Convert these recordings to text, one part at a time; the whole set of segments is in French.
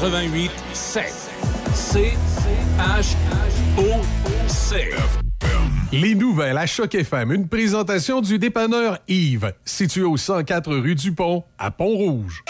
88 7. C H O C. Les nouvelles à Choc FM, une présentation du dépanneur Yves, situé au 104 rue du Pont, à Pont-Rouge.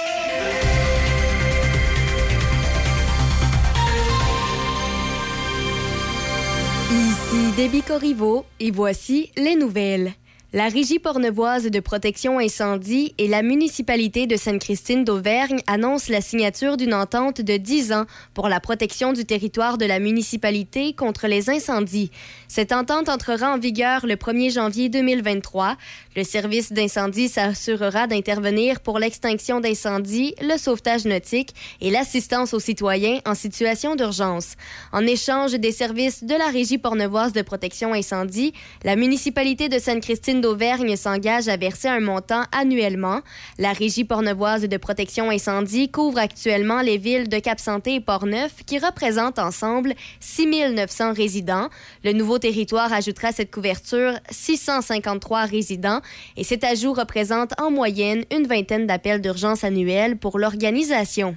Ici Déby Corriveau et voici les nouvelles. La Régie pornevoise de protection incendie et la municipalité de Sainte-Christine d'Auvergne annoncent la signature d'une entente de 10 ans pour la protection du territoire de la municipalité contre les incendies. Cette entente entrera en vigueur le 1er janvier 2023. Le service d'incendie s'assurera d'intervenir pour l'extinction d'incendies, le sauvetage nautique et l'assistance aux citoyens en situation d'urgence. En échange des services de la Régie pornevoise de protection incendie, la municipalité de Sainte-Christine d'Auvergne s'engage à verser un montant annuellement. La Régie pornevoise de protection incendie couvre actuellement les villes de Cap-Santé et Portneuf qui représentent ensemble 6 900 résidents. Le nouveau territoire ajoutera à cette couverture 653 résidents et cet ajout représente en moyenne une vingtaine d'appels d'urgence annuels pour l'organisation.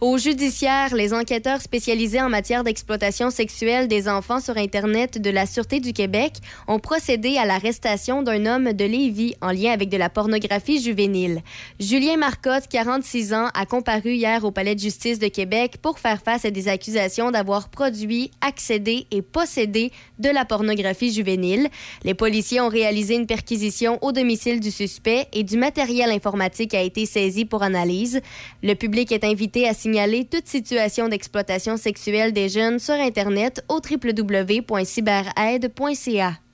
Au judiciaire, les enquêteurs spécialisés en matière d'exploitation sexuelle des enfants sur Internet de la Sûreté du Québec ont procédé à l'arrestation d'un homme de Lévis en lien avec de la pornographie juvénile. Julien Marcotte, 46 ans, a comparu hier au Palais de justice de Québec pour faire face à des accusations d'avoir produit, accédé et possédé de la pornographie juvénile. Les policiers ont réalisé une perquisition au domicile du suspect et du matériel informatique a été saisi pour analyse. Le public est invité à signaler toute situation d'exploitation sexuelle des jeunes sur Internet au www.cyberaide.ca.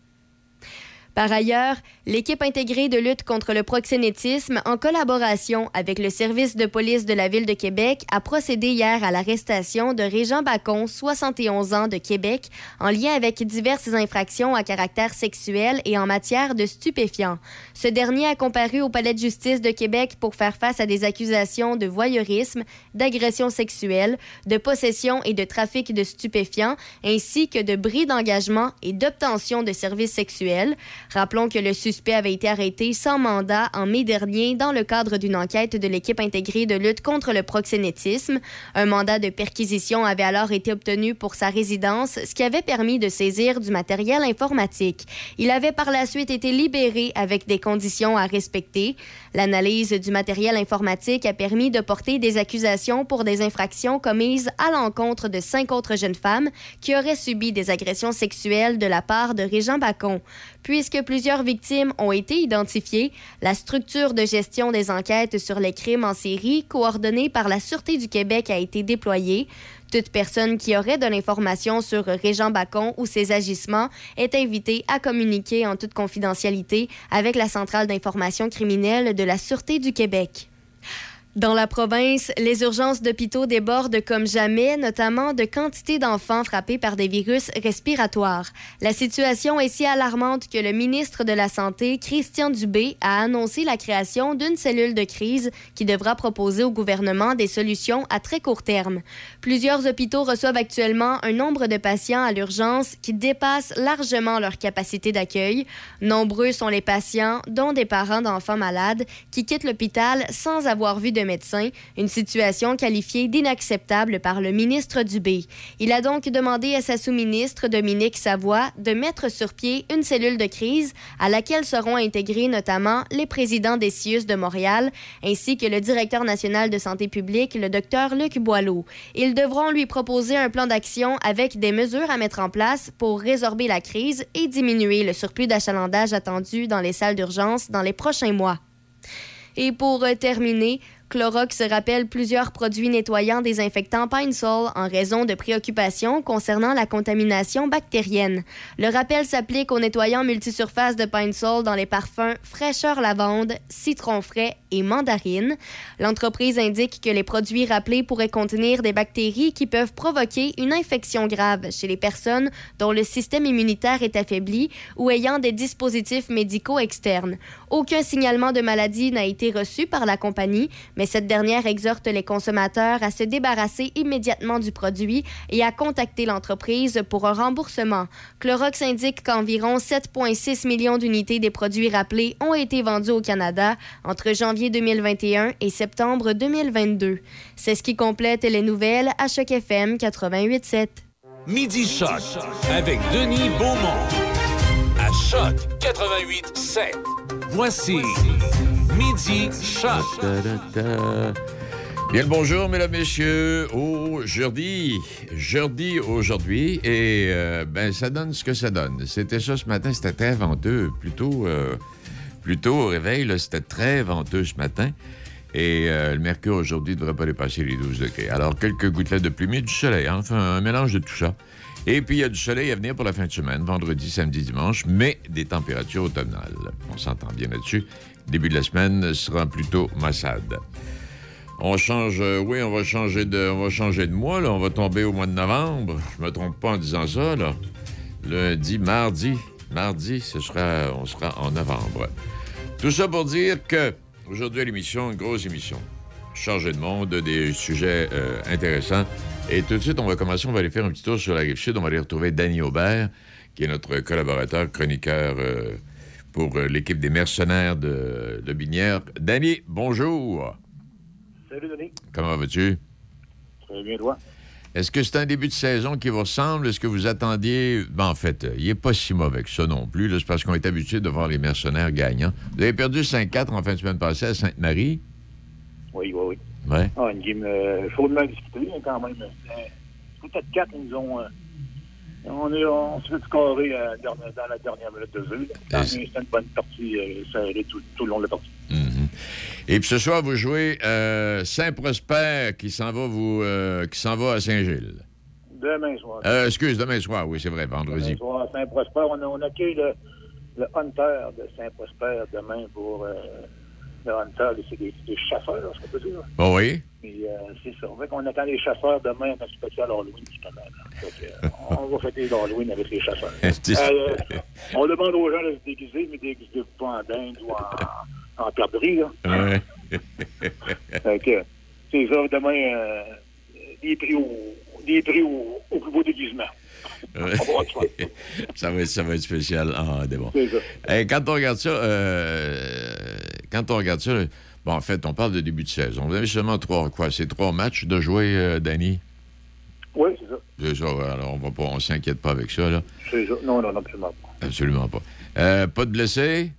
Par ailleurs, l'équipe intégrée de lutte contre le proxénétisme, en collaboration avec le service de police de la Ville de Québec, a procédé hier à l'arrestation de Régent Bacon, 71 ans, de Québec, en lien avec diverses infractions à caractère sexuel et en matière de stupéfiants. Ce dernier a comparu au Palais de justice de Québec pour faire face à des accusations de voyeurisme, d'agression sexuelle, de possession et de trafic de stupéfiants, ainsi que de bris d'engagement et d'obtention de services sexuels. Rappelons que le suspect avait été arrêté sans mandat en mai dernier dans le cadre d'une enquête de l'équipe intégrée de lutte contre le proxénétisme. Un mandat de perquisition avait alors été obtenu pour sa résidence, ce qui avait permis de saisir du matériel informatique. Il avait par la suite été libéré avec des conditions à respecter. L'analyse du matériel informatique a permis de porter des accusations pour des infractions commises à l'encontre de cinq autres jeunes femmes qui auraient subi des agressions sexuelles de la part de Régent Bacon. Puisque plusieurs victimes ont été identifiées, la structure de gestion des enquêtes sur les crimes en série coordonnée par la Sûreté du Québec a été déployée. Toute personne qui aurait de l'information sur Régent Bacon ou ses agissements est invitée à communiquer en toute confidentialité avec la Centrale d'information criminelle de la Sûreté du Québec. Dans la province, les urgences d'hôpitaux débordent comme jamais, notamment de quantité d'enfants frappés par des virus respiratoires. La situation est si alarmante que le ministre de la Santé, Christian Dubé, a annoncé la création d'une cellule de crise qui devra proposer au gouvernement des solutions à très court terme. Plusieurs hôpitaux reçoivent actuellement un nombre de patients à l'urgence qui dépasse largement leur capacité d'accueil. Nombreux sont les patients, dont des parents d'enfants malades, qui quittent l'hôpital sans avoir vu de médecin, une situation qualifiée d'inacceptable par le ministre Dubé. Il a donc demandé à sa sous-ministre Dominique Savoie de mettre sur pied une cellule de crise à laquelle seront intégrés notamment les présidents des CIUS de Montréal ainsi que le directeur national de santé publique, le docteur Luc Boileau. Ils devront lui proposer un plan d'action avec des mesures à mettre en place pour résorber la crise et diminuer le surplus d'achalandage attendu dans les salles d'urgence dans les prochains mois. Et pour terminer, Clorox rappelle plusieurs produits nettoyants désinfectants Pine Sol en raison de préoccupations concernant la contamination bactérienne. Le rappel s'applique aux nettoyants multisurface de Pine Sol dans les parfums fraîcheur lavande, citron frais mandarine. L'entreprise indique que les produits rappelés pourraient contenir des bactéries qui peuvent provoquer une infection grave chez les personnes dont le système immunitaire est affaibli ou ayant des dispositifs médicaux externes. Aucun signalement de maladie n'a été reçu par la compagnie, Mais cette dernière exhorte les consommateurs à se débarrasser immédiatement du produit et à contacter l'entreprise pour un remboursement. Clorox indique qu'environ 7,6 millions d'unités des produits rappelés ont été vendus au Canada entre janvier 2021 et septembre 2022. C'est ce qui complète les nouvelles à Choc FM 88.7. Midi Choc avec Denis Beaumont à Choc 88.7. Voici Midi Choc. Bien le bonjour, mesdames, messieurs. Aujourd'hui, jeudi aujourd'hui, et euh, ben ça donne ce que ça donne. C'était ça ce matin, c'était très venteux, plutôt, euh, plutôt au réveil, c'était très venteux ce matin. Et euh, le mercure aujourd'hui ne devrait pas dépasser les 12 degrés. Alors, quelques gouttelettes de pluie, mais du soleil, hein, enfin, un mélange de tout ça. Et puis, il y a du soleil à venir pour la fin de semaine, vendredi, samedi, dimanche, mais des températures automnales. On s'entend bien là-dessus. Début de la semaine sera plutôt massade. On change, euh, oui, on va changer de, on va changer de mois, là. On va tomber au mois de novembre. Je me trompe pas en disant ça, là. Lundi, mardi, mardi, ce sera, on sera en novembre. Tout ça pour dire que Aujourd'hui à l'émission, une grosse émission. Changer de monde, des sujets euh, intéressants. Et tout de suite, on va commencer, on va aller faire un petit tour sur la rive sud. On va aller retrouver Danny Aubert, qui est notre collaborateur, chroniqueur euh, pour euh, l'équipe des mercenaires de, de Binière. Danny, bonjour. Salut, Denis. Comment vas-tu? Très bien, toi? Est-ce que c'est un début de saison qui vous ressemble? Est-ce que vous attendiez... Ben, en fait, il n'est pas si mauvais que ça non plus. C'est parce qu'on est habitué de voir les mercenaires gagnants. Vous avez perdu 5-4 en fin de semaine passée à Sainte-Marie? Oui, oui, oui. Ouais. Ah, une game euh, chaudement discutée, hein, quand même. Euh, Peut-être 4, ils nous ont... Euh, on est, on s'est fait scorer euh, dans, dans la dernière minute de jeu. C'était une bonne partie, euh, serrée tout, tout le long de la partie. Mhm. Et puis ce soir, vous jouez euh, Saint-Prosper qui s'en va vous euh, qui s'en va à Saint-Gilles. Demain soir. Euh, excuse, demain soir, oui, c'est vrai, vendredi. Demain soir, à Saint-Prosper. On, on accueille le, le Hunter de Saint-Prosper demain pour... euh, le Hunter, c'est des, des chasseurs, ce qu'on peut dire. Bon, oui? Euh, c'est ça. Qu'on attend les chasseurs demain un spécial Halloween, justement. euh, on va fêter l'Halloween avec les chasseurs. On demande aux gens de se déguiser, mais déguiser pas en dinde ou en, en perdrix, là. Ouais. C'est ça, demain, euh, des prix au, des prix au, au plus beau déguisement. Ça. va être, ça va être spécial. Ah, bon. Ça. Quand on regarde ça, euh, quand on regarde ça, bon, en fait, on parle de début de saison. Vous avez seulement trois, quoi, c'est trois matchs de jouer, euh, Danny? Oui, c'est ça. C'est ça, alors on va pas, on s'inquiète pas avec ça, là. C'est ça. Non, non, non, absolument pas. Absolument pas. Euh, pas de blessés?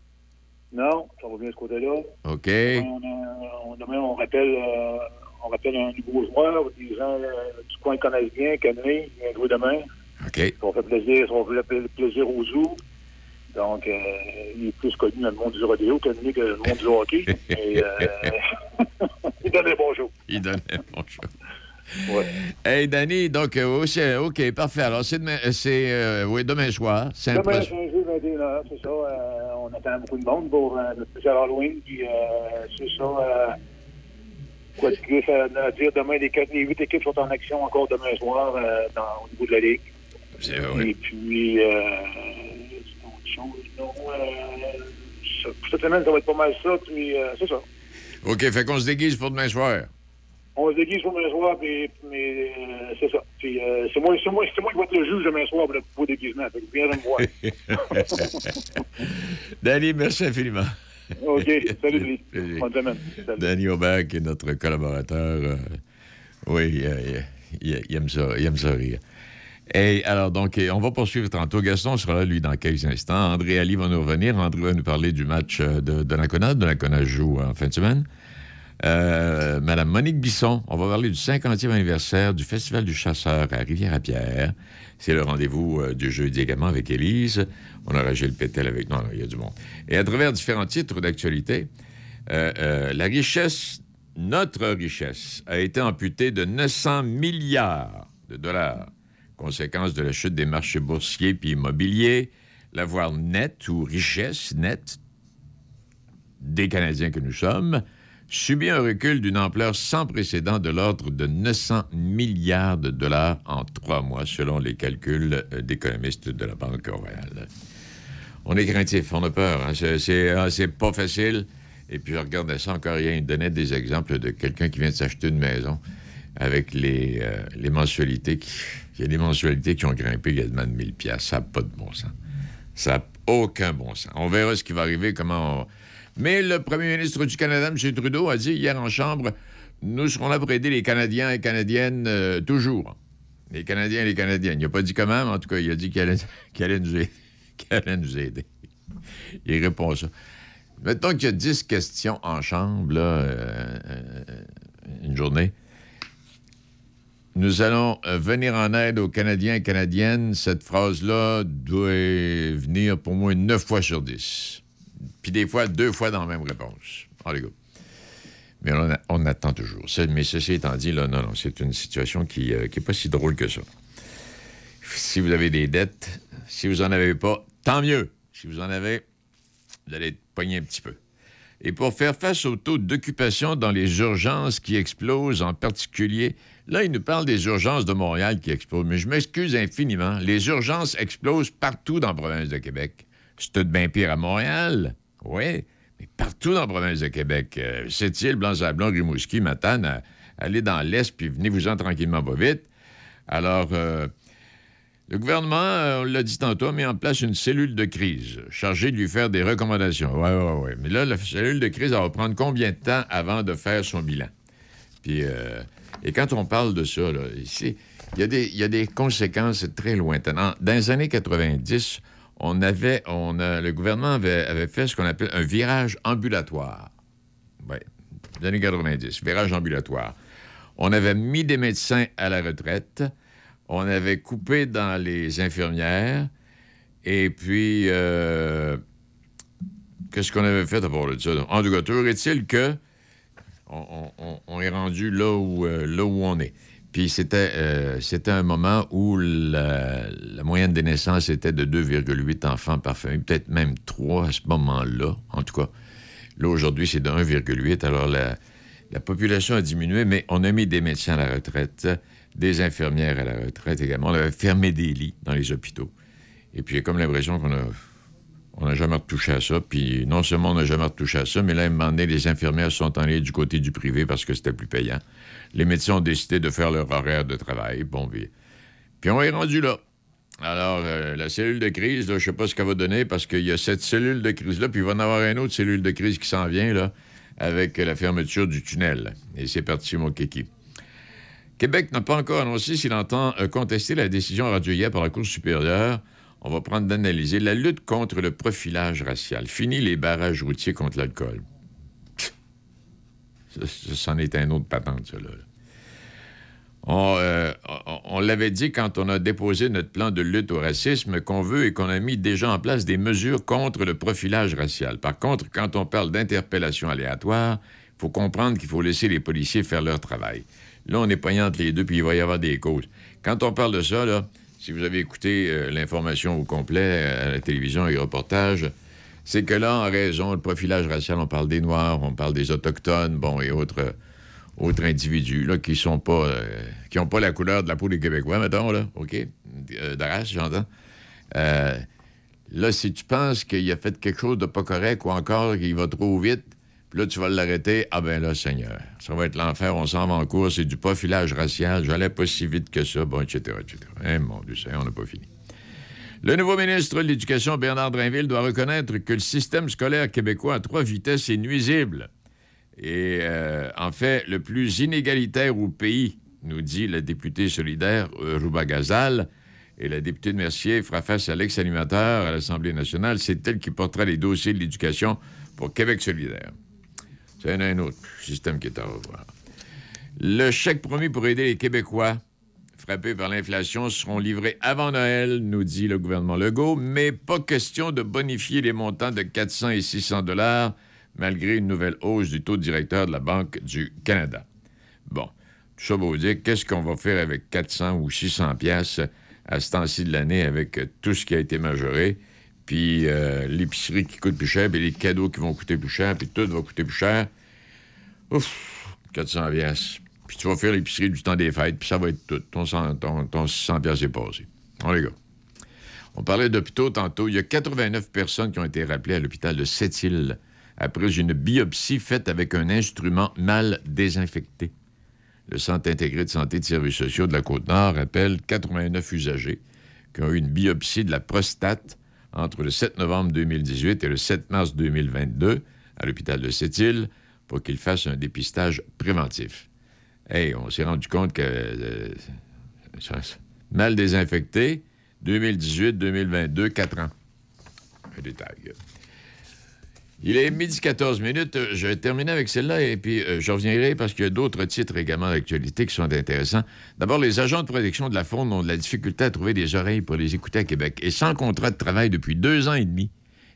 Non, ça va bien de ce côté-là. OK. On, on- demain, on rappelle, euh, on rappelle un nouveau joueur, des gens euh, du coin connaissent bien, Kenley, il vient jouer demain. OK. Ça fait plaisir, ça pla- plaisir aux zoo. Donc, euh, il est plus connu dans le monde du rodéo Kenley que le monde du hockey. Et, euh, il donne un bon show. Il donnait bon choix. Ouais. Hey, Danny, donc, euh, OK, parfait. Alors, c'est demain, euh, c'est, euh, oui, demain soir. C'est Demain, pro- c'est un jeu 21h, c'est ça. euh, on attend beaucoup de monde pour euh, spécial Halloween. Puis, c'est ça. quoi de plus à, dire demain, les, quatre- les huit équipes sont en action encore demain soir dans, au niveau de la Ligue. c'est- oui. Et puis, c'est autre chose, non. Cette semaine, ça va être pas mal ça. Puis, c'est ça. OK, fait qu'on se déguise pour demain soir. On se déguise pour demain soir, puis, mais euh, c'est ça. Puis, euh, c'est moi, c'est moi, c'est moi qui vais être le juge demain soir pour le déguisement. Fait que viens me voir. Danny, merci infiniment. OK. Salut, Denis. Bonne semaine. Salut. Danny Aubert, qui est notre collaborateur. euh, oui, il, il aime ça, il aime ça rire. Et alors, donc, on va poursuivre tantôt. Gaston sera là, lui, dans quelques instants. André Ali va nous revenir. André va nous parler du match de, de l'Ancona. De l'Ancona joue en fin de semaine. Euh, Madame Monique Bisson, on va parler du 50e anniversaire du Festival du Chasseur à Rivière-à-Pierre. C'est le rendez-vous euh, du jeudi également avec Élise. On aura Gilles Pétel avec nous. Il y a du monde. Et à travers différents titres d'actualité, euh, la richesse, notre richesse, a été amputée de 900 milliards de dollars. Conséquence de la chute des marchés boursiers puis immobiliers, l'avoir net ou richesse nette des Canadiens que nous sommes subit un recul d'une ampleur sans précédent de l'ordre de 900 milliards de dollars en trois mois, selon les calculs euh, d'économistes de la Banque royale. On est craintif, on a peur. hein. Ah, c'est pas facile. Et puis, je regardais ça encore rien. Il donnait des exemples de quelqu'un qui vient de s'acheter une maison avec les, euh, les mensualités. Qui, il y a des mensualités qui ont grimpé également de 1000 pièces. Ça n'a pas de bon sens. Ça n'a aucun bon sens. On verra ce qui va arriver, comment Mais le premier ministre du Canada, M. Trudeau, a dit hier en Chambre, nous serons là pour aider les Canadiens et Canadiennes euh, toujours. Les Canadiens et les Canadiennes. Il n'a pas dit comment, mais en tout cas, il a dit qu'il allait, allait, nous aider. Il répond ça. Mettons qu'il y a 10 questions en chambre, là, euh, une journée. Nous allons euh, venir en aide aux Canadiens et Canadiennes. Cette phrase-là doit venir pour moi neuf fois sur dix. Puis des fois, deux fois dans la même réponse. Allez, go. Mais on, attend toujours. Mais ceci étant dit, là, non, non, c'est une situation qui n'est euh, pas si drôle que ça. Si vous avez des dettes, si vous n'en avez pas, tant mieux. Si vous en avez, vous allez pogné un petit peu. Et pour faire face au taux d'occupation dans les urgences qui explosent, en particulier Là, il nous parle des urgences de Montréal qui explosent, mais je m'excuse infiniment. Les urgences explosent partout dans la province de Québec. C'est tout bien pire à Montréal, oui, mais partout dans la province de Québec. Euh, Sept-Îles, Blanc-Sablon, Rimouski, Matane, allez dans l'Est, puis venez-vous-en tranquillement pas vite. Alors, euh, le gouvernement, euh, on l'a dit tantôt, mis en place une cellule de crise chargée de lui faire des recommandations. Oui, oui, oui. Mais là, la cellule de crise, elle va prendre combien de temps avant de faire son bilan? Puis, et quand on parle de ça, il y, a des, conséquences très lointaines. dans les années 90, on avait, on le gouvernement avait, fait ce qu'on appelle un virage ambulatoire. Oui, les années 90, virage ambulatoire. On avait mis des médecins à la retraite, on avait coupé dans les infirmières, et puis, euh, qu'est-ce qu'on avait fait à part de ça? En tout cas, toujours est-il que on, est rendu là où, euh, là où on est. Puis c'était, euh, c'était un moment où la, moyenne des naissances était de 2,8 enfants par famille, peut-être même 3 à ce moment-là, en tout cas. Là, aujourd'hui, c'est de 1,8. Alors, la, la, population a diminué, mais on a mis des médecins à la retraite, des infirmières à la retraite également. On avait fermé des lits dans les hôpitaux. Et puis, comme l'impression qu'on a on n'a jamais retouché à ça. Puis non seulement on n'a jamais retouché à ça, mais là, à un moment donné, les infirmières sont allées du côté du privé parce que c'était plus payant. Les médecins ont décidé de faire leur horaire de travail. Bon, puis, puis on est rendu là. Alors, euh, la cellule de crise, je ne sais pas ce qu'elle va donner parce qu'il y a cette cellule de crise-là, puis il va en avoir une autre cellule de crise qui s'en vient, là, avec la fermeture du tunnel. Et c'est parti, mon kiki. Québec n'a pas encore annoncé s'il entend euh, contester la décision rendue hier par la Cour supérieure on va prendre d'analyser la lutte contre le profilage racial. Fini les barrages routiers contre l'alcool. C'en est un autre patente, ça. Euh, on, l'avait dit quand on a déposé notre plan de lutte au racisme qu'on veut et qu'on a mis déjà en place des mesures contre le profilage racial. Par contre, quand on parle d'interpellation aléatoire, il faut comprendre qu'il faut laisser les policiers faire leur travail. Là, on est poignant entre les deux, puis il va y avoir des causes. Quand on parle de ça, si vous avez écouté euh, l'information au complet euh, à la télévision et les reportages, c'est que là, en raison du profilage racial, on parle des Noirs, on parle des Autochtones, bon, et autres, autres individus, là, qui sont pas... Euh, qui n'ont pas la couleur de la peau des Québécois, mettons, là, OK? de race, j'entends. là, si tu penses qu'il a fait quelque chose de pas correct ou encore qu'il va trop vite, là, tu vas l'arrêter. Ah ben là, Seigneur, ça va être l'enfer, on s'en va en cours, c'est du profilage racial, j'allais pas si vite que ça, bon, etc., etc. Eh, mon Dieu, on n'a pas fini. Le nouveau ministre de l'Éducation, Bernard Drinville, doit reconnaître que le système scolaire québécois à trois vitesses est nuisible. Et euh, en fait, le plus inégalitaire au pays, nous dit la députée solidaire euh, Rouba Gazal. Et la députée de Mercier fera face à l'ex-animateur à l'Assemblée nationale. C'est elle qui portera les dossiers de l'éducation pour Québec solidaire. C'est un, autre système qui est à revoir. Le chèque promis pour aider les Québécois frappés par l'inflation seront livrés avant Noël, nous dit le gouvernement Legault, mais pas question de bonifier les montants de 400 et 600 dollars malgré une nouvelle hausse du taux directeur de la Banque du Canada. Bon, tout ça vous dire qu'est-ce qu'on va faire avec 400 ou 600 pièces à ce temps-ci de l'année avec tout ce qui a été majoré? Puis euh, l'épicerie qui coûte plus cher, puis les cadeaux qui vont coûter plus cher, puis tout va coûter plus cher. Ouf, 400 pièces. Puis tu vas faire l'épicerie du temps des fêtes, puis ça va être tout. Ton, 600 pièces est passé. Bon, les gars. On parlait d'hôpitaux tantôt. Il y a 89 personnes qui ont été rappelées à l'hôpital de Sept-Îles après une biopsie faite avec un instrument mal désinfecté. Le Centre intégré de santé de services sociaux de la Côte-Nord appelle 89 usagers qui ont eu une biopsie de la prostate entre le 7 novembre 2018 et le 7 mars 2022 à l'hôpital de Sept-Îles pour qu'ils fassent un dépistage préventif. Hey, on s'est rendu compte que euh, mal désinfecté, 2018, 2022, 4 ans. Un détail. Il est midi 14 minutes. Je vais terminer avec celle-là et puis euh, je reviendrai parce qu'il y a d'autres titres également d'actualité qui sont intéressants. D'abord, les agents de protection de la faune ont de la difficulté à trouver des oreilles pour les écouter à Québec. Et sans contrat de travail depuis deux ans et demi,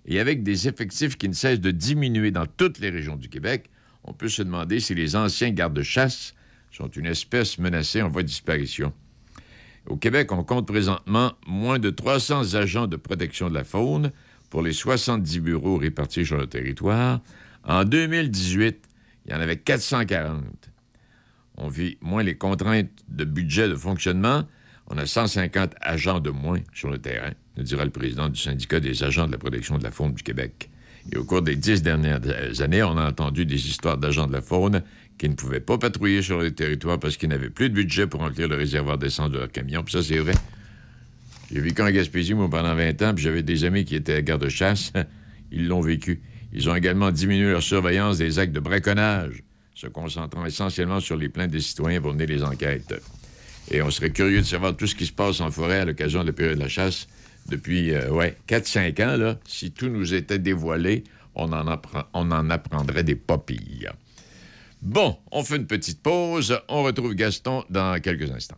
et avec des effectifs qui ne cessent de diminuer dans toutes les régions du Québec, on peut se demander si les anciens gardes-chasse sont une espèce menacée en voie de disparition. Au Québec, on compte présentement moins de 300 agents de protection de la faune pour les 70 bureaux répartis sur le territoire. En 2018, il y en avait 440. On vit moins les contraintes de budget de fonctionnement. On a 150 agents de moins sur le terrain, nous dira le président du syndicat des agents de la protection de la faune du Québec. Et au cours des dix dernières années, on a entendu des histoires d'agents de la faune qui ne pouvaient pas patrouiller sur le territoire parce qu'ils n'avaient plus de budget pour remplir le réservoir d'essence de leur camion. Puis ça, c'est vrai. J'ai vécu en Gaspésie, moi, pendant 20 ans, puis j'avais des amis qui étaient garde-chasse. Ils l'ont vécu. Ils ont également diminué leur surveillance des actes de braconnage, se concentrant essentiellement sur les plaintes des citoyens pour mener les enquêtes. Et on serait curieux de savoir tout ce qui se passe en forêt à l'occasion de la période de la chasse depuis, euh, ouais, 4-5 ans, là. Si tout nous était dévoilé, on en, on en apprendrait des papilles. Bon, on fait une petite pause. On retrouve Gaston dans quelques instants.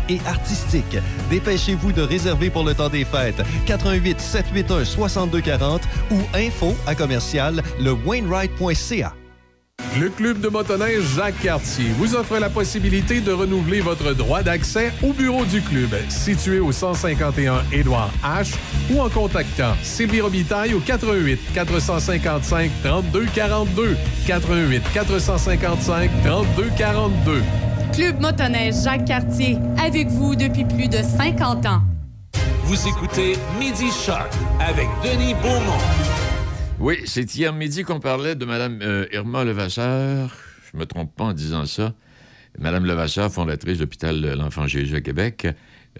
et artistique. Dépêchez-vous de réserver pour le temps des fêtes. 88 781 6240 ou info à commercial le Wainwright.ca. Le Club de motoneige Jacques Cartier vous offre la possibilité de renouveler votre droit d'accès au bureau du club, situé au 151 Édouard H, ou en contactant Sylvie Robitaille au 88 455 32 42 88 455 32 42. Club motoneige Jacques Cartier, avec vous depuis plus de 50 ans. Vous écoutez Midi Shark avec Denis Beaumont. Oui, c'est hier midi qu'on parlait de Mme euh, Irma Levasseur. Je me trompe pas en disant ça. Mme Levasseur, fondatrice de l'hôpital de l'Enfant Jésus à Québec,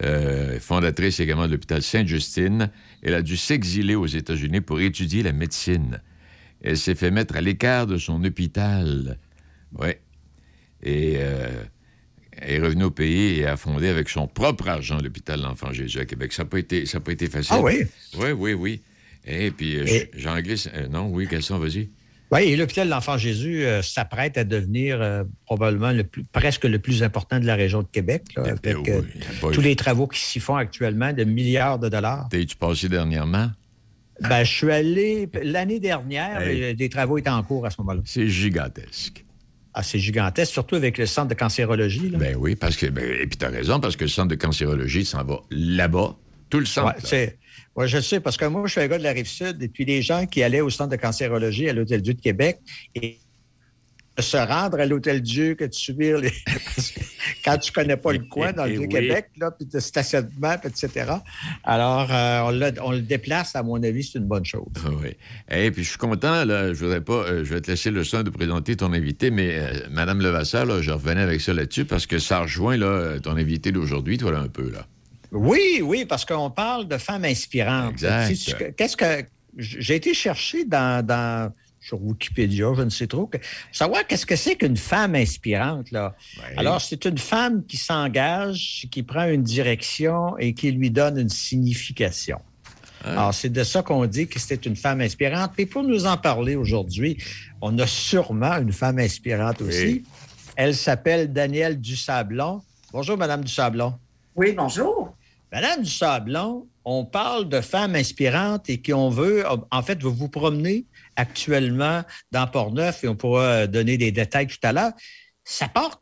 euh, fondatrice également de l'hôpital Sainte-Justine. Elle a dû s'exiler aux États-Unis pour étudier la médecine. Elle s'est fait mettre à l'écart de son hôpital. Oui. Et euh, est revenu au pays et a fondé avec son propre argent l'hôpital de l'Enfant Jésus à Québec. Ça n'a pas, été, pas été facile. Ah oui? Oui, oui, oui. Et puis, euh, jean glisse. Euh, non, oui, question, vas-y. Oui, et l'hôpital de l'Enfant Jésus euh, s'apprête à devenir probablement le plus, presque le plus important de la région de Québec, là, eh avec tous les travaux qui s'y font actuellement, de milliards de dollars. T'es-tu passé dernièrement? Ben, je suis allé l'année dernière, des travaux étaient en cours à ce moment-là. C'est gigantesque assez gigantesque, surtout avec le centre de cancérologie. Là. Ben oui, parce que, ben, et puis tu as raison, parce que le centre de cancérologie s'en va là-bas, tout le centre. Oui, je sais, parce que moi, je suis un gars de la Rive-Sud, et puis les gens qui allaient au centre de cancérologie à l'Hôtel-Dieu de Québec, et se rendre à l'Hôtel-Dieu que de subir les. quand tu connais pas le coin dans le Vieux-Québec, là, puis de stationnement, etc. Alors, euh, on, le déplace, à mon avis, c'est une bonne chose. Ah oui. Et puis, je suis content, là, je voudrais pas, euh, je vais te laisser le soin de présenter ton invité, mais euh, Madame Levasseur, là, je revenais avec ça là-dessus parce que ça rejoint là, ton invité d'aujourd'hui, toi, là, un peu, là. Oui, oui, parce qu'on parle de femmes inspirantes. Exact. Qu'est-ce que. J'ai été chercher dans sur Wikipédia, je ne sais trop. savoir qu'est-ce que c'est qu'une femme inspirante, là. Alors, c'est une femme qui s'engage, qui prend une direction et qui lui donne une signification. Alors, c'est de ça qu'on dit que c'était une femme inspirante. Et pour nous en parler aujourd'hui, on a sûrement une femme inspirante aussi. Elle s'appelle Danielle Dusablon. Bonjour, Madame Dusablon. Oui, bonjour. Madame Dusablon, on parle de femmes inspirantes et qu'on veut, en fait, vous vous promenez actuellement dans Port-Neuf et on pourra donner des détails tout à l'heure. Ça part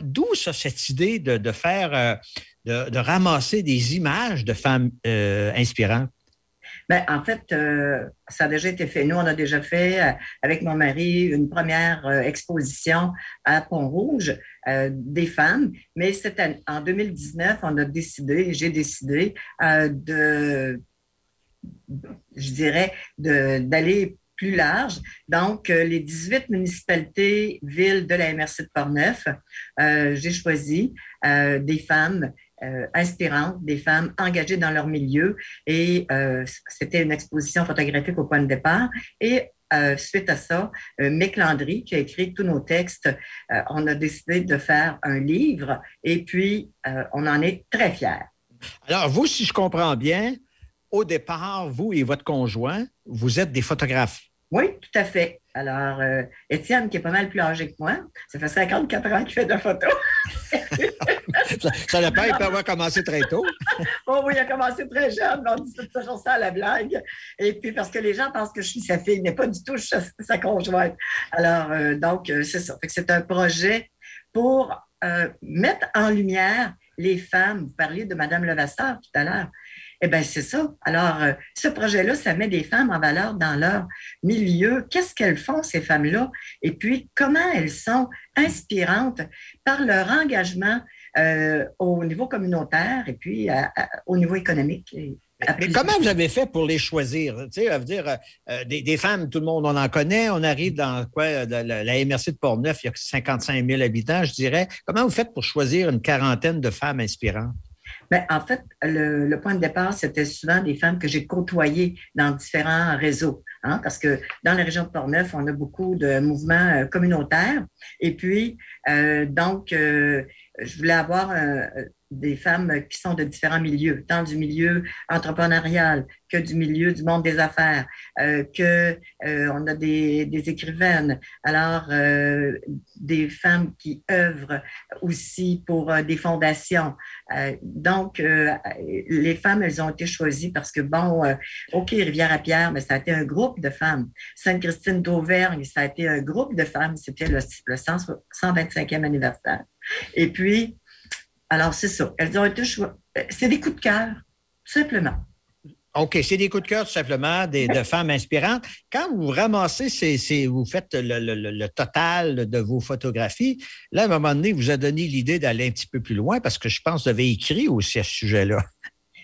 d'où cette idée de, faire, de, ramasser des images de femmes inspirantes? Bien, en fait, euh, ça a déjà été fait. Nous, on a déjà fait euh, avec mon mari une première euh, exposition à Pont-Rouge des femmes, mais en 2019, on a décidé, j'ai décidé de, je dirais, d'aller plus large. Donc, les 18 municipalités, villes de la MRC de Portneuf, j'ai choisi des femmes euh, inspirantes, des femmes engagées dans leur milieu. Et euh, c'était une exposition photographique au point de départ. Et euh, suite à ça, Mick Landry, qui a écrit tous nos textes, on a décidé de faire un livre et puis on en est très fiers. Alors, vous, si je comprends bien, au départ, vous et votre conjoint, vous êtes des photographes. Oui, tout à fait. Alors, euh, Étienne, qui est pas mal plus âgé que moi, ça fait 54 ans qu'il fait de la photo. ça, ça dépend, il peut avoir commencé très tôt. oh oui, il a commencé très jeune, on dit toujours ça à la blague. Et puis, parce que les gens pensent que je suis sa fille, mais pas du tout, je suis sa, conjointe. Alors, euh, donc, euh, c'est ça. C'est un projet pour mettre en lumière les femmes. Vous parliez de Mme Levasseur tout à l'heure. Eh bien, c'est ça. Alors, euh, ce projet-là, ça met des femmes en valeur dans leur milieu. Qu'est-ce qu'elles font, ces femmes-là? Et puis, comment elles sont inspirantes par leur engagement euh, au niveau communautaire et puis au niveau économique. Mais comment vous avez fait pour les choisir? Tu sais, dire, euh, des, femmes, tout le monde, on en connaît. On arrive dans quoi? La, la MRC de Portneuf, il y a 55 000 habitants, je dirais. Comment vous faites pour choisir une quarantaine de femmes inspirantes? Bien, en fait, le, point de départ, c'était souvent des femmes que j'ai côtoyées dans différents réseaux. Hein, parce que dans la région de Portneuf, on a beaucoup de mouvements euh, communautaires. Et puis, euh, donc, euh, je voulais avoir des femmes qui sont de différents milieux, tant du milieu entrepreneurial que du milieu du monde des affaires, euh, que euh, on a des, des écrivaines, alors euh, des femmes qui œuvrent aussi pour euh, des fondations. Euh, donc, les femmes, elles ont été choisies parce que, bon, OK, Rivière-à-Pierre, mais ça a été un groupe de femmes. Sainte-Christine d'Auvergne, ça a été un groupe de femmes. C'était le, le 125e anniversaire. Et puis, alors, c'est ça. Elles ont été C'est des coups de cœur, simplement. OK, c'est des coups de cœur, tout simplement, des, de femmes inspirantes. Quand vous ramassez, ces, vous faites le, total de vos photographies, là, à un moment donné, vous a donné l'idée d'aller un petit peu plus loin parce que je pense que vous avez écrit aussi à ce sujet-là.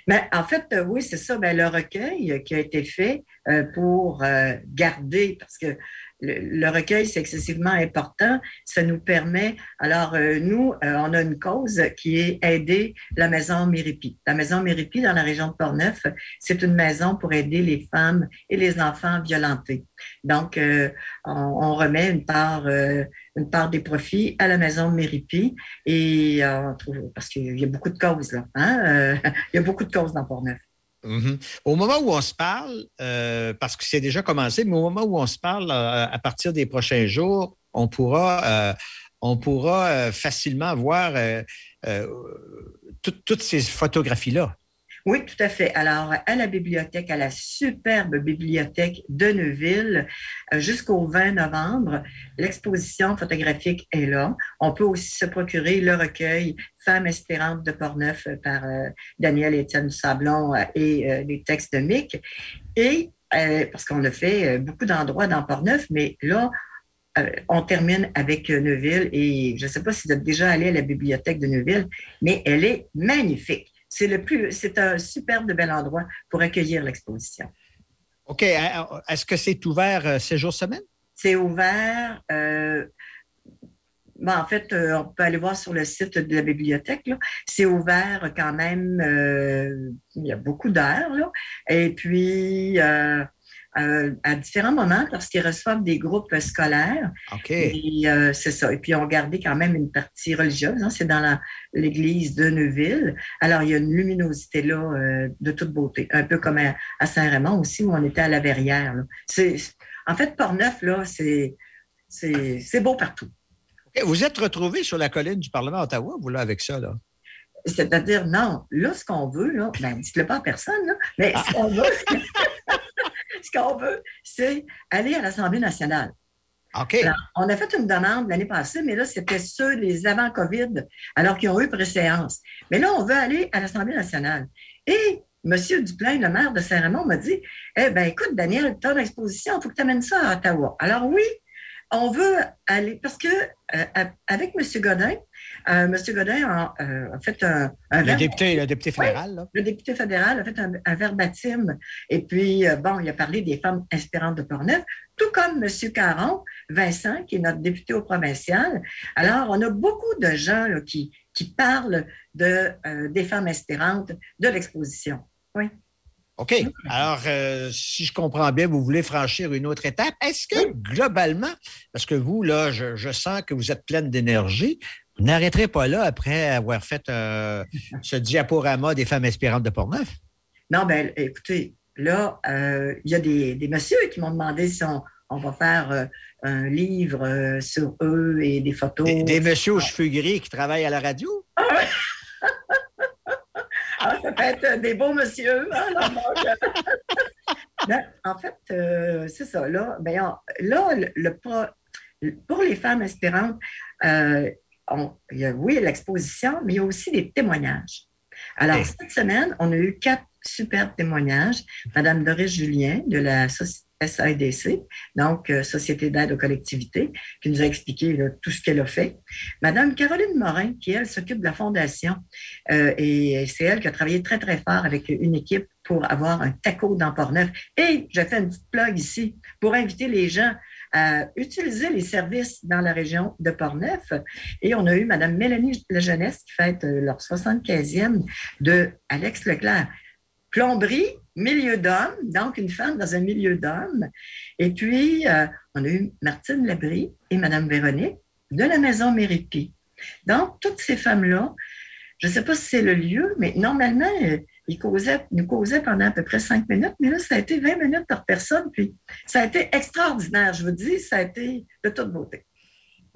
Mais ben, en fait, euh, oui, c'est ça. Ben, le recueil qui a été fait euh, pour euh, garder, parce que le, recueil, c'est excessivement important. Ça nous permet, alors euh, nous, euh, on a une cause qui est aider la maison Méripi. La maison Méripi dans la région de Portneuf, c'est une maison pour aider les femmes et les enfants violentés. Donc, euh, on, remet une part, une part des profits à la maison Méripi et parce qu'il y a beaucoup de causes là. Hein? il y a beaucoup de causes dans Portneuf. Mhm. Au moment où on se parle, euh, parce que c'est déjà commencé, mais au moment où on se parle, euh, à partir des prochains jours, on pourra, euh, on pourra facilement voir toutes ces photographies-là. Oui, tout à fait. Alors, à la bibliothèque, à la superbe bibliothèque de Neuville, euh, jusqu'au 20 novembre, l'exposition photographique est là. On peut aussi se procurer le recueil Femmes espérantes de Portneuf euh, par euh, Daniel Étienne Sablon et les textes de Mick. Et parce qu'on a fait beaucoup d'endroits dans Portneuf, mais là, on termine avec Neuville et je ne sais pas si vous êtes déjà allé à la bibliothèque de Neuville, mais elle est magnifique. C'est le plus, c'est un superbe bel endroit pour accueillir l'exposition. OK. Est-ce que c'est ouvert euh, ces jours semaine? C'est ouvert. Euh, ben, en fait, euh, on peut aller voir sur le site de la bibliothèque. C'est ouvert quand même. il y a beaucoup d'heures. Et puis, euh, à différents moments parce qu'ils reçoivent des groupes scolaires. OK. Et euh, c'est ça. Et puis, on gardé quand même une partie religieuse. Hein. c'est dans l'église de Neuville. Alors, il y a une luminosité là euh, de toute beauté. Un peu comme à, Saint-Raymond aussi, où on était à la Verrière. C'est, en fait, Port-Neuf, là, c'est, c'est, beau partout. Vous êtes retrouvé sur la colline du Parlement d'Ottawa, vous, là, avec ça, là? C'est-à-dire, non, là, ce qu'on veut, là, ben, dites-le pas à personne, là, mais ce qu'on veut, ce qu'on veut, c'est aller à l'Assemblée nationale. OK. on a fait une demande l'année passée, mais là, c'était ceux des avant-COVID, alors qu'ils ont eu préséance. Mais là, on veut aller à l'Assemblée nationale. Et M. Duplain, le maire de Saint-Raymond, m'a dit Eh bien, écoute, Daniel, tu as l'exposition, il faut que tu amènes ça à Ottawa. Alors, oui, on veut aller, parce que euh, avec M. Godin, euh, M. Godin euh, a, fait un, le, député, le député fédéral. Le député fédéral a fait un, verbatim. Et puis, bon, il a parlé des femmes inspirantes de Portneuf, tout comme M. Caron, Vincent, qui est notre député au provincial. Alors, on a beaucoup de gens qui, qui parlent de, des femmes inspirantes de l'exposition. Oui. OK. Alors, euh, si je comprends bien, vous voulez franchir une autre étape. Est-ce que globalement, parce que vous, là, je, sens que vous êtes pleine d'énergie, vous n'arrêterez pas là après avoir fait euh, ce diaporama des femmes inspirantes de Portneuf? Non, bien, écoutez, là, euh, il y a des, des messieurs qui m'ont demandé si on, va faire un livre sur eux et des photos. Des, des messieurs aux cheveux gris qui travaillent à la radio? Ah ah, ça peut être des beaux monsieur. Hein, ben, en fait, euh, c'est ça. Là, ben, là le, pour les femmes inspirantes, euh, il y a, oui, l'exposition, mais il y a aussi des témoignages. Alors, cette semaine, on a eu quatre superbes témoignages. Madame Doris Julien de la SADC, donc euh, Société d'aide aux collectivités, qui nous a expliqué tout ce qu'elle a fait. Madame Caroline Morin, qui, elle, s'occupe de la fondation, euh, et c'est elle qui a travaillé très, très fort avec une équipe pour avoir un taco dans Port-Neuf. Et je fais une petite plug ici pour inviter les gens à utiliser les services dans la région de Port-Neuf. Et on a eu Madame Mélanie Lejeunesse qui fête euh, leur 75e de Alex Leclerc. Plomberie, milieu d'hommes, donc une femme dans un milieu d'hommes. Et puis, euh, on a eu Martine Labrie et Madame Véronique de la maison Méripi. Donc, toutes ces femmes-là, je ne sais pas si c'est le lieu, mais normalement, ils, causaient, nous causaient pendant à peu près cinq minutes, mais là, ça a été 20 minutes par personne, puis ça a été extraordinaire, je vous dis, ça a été de toute beauté.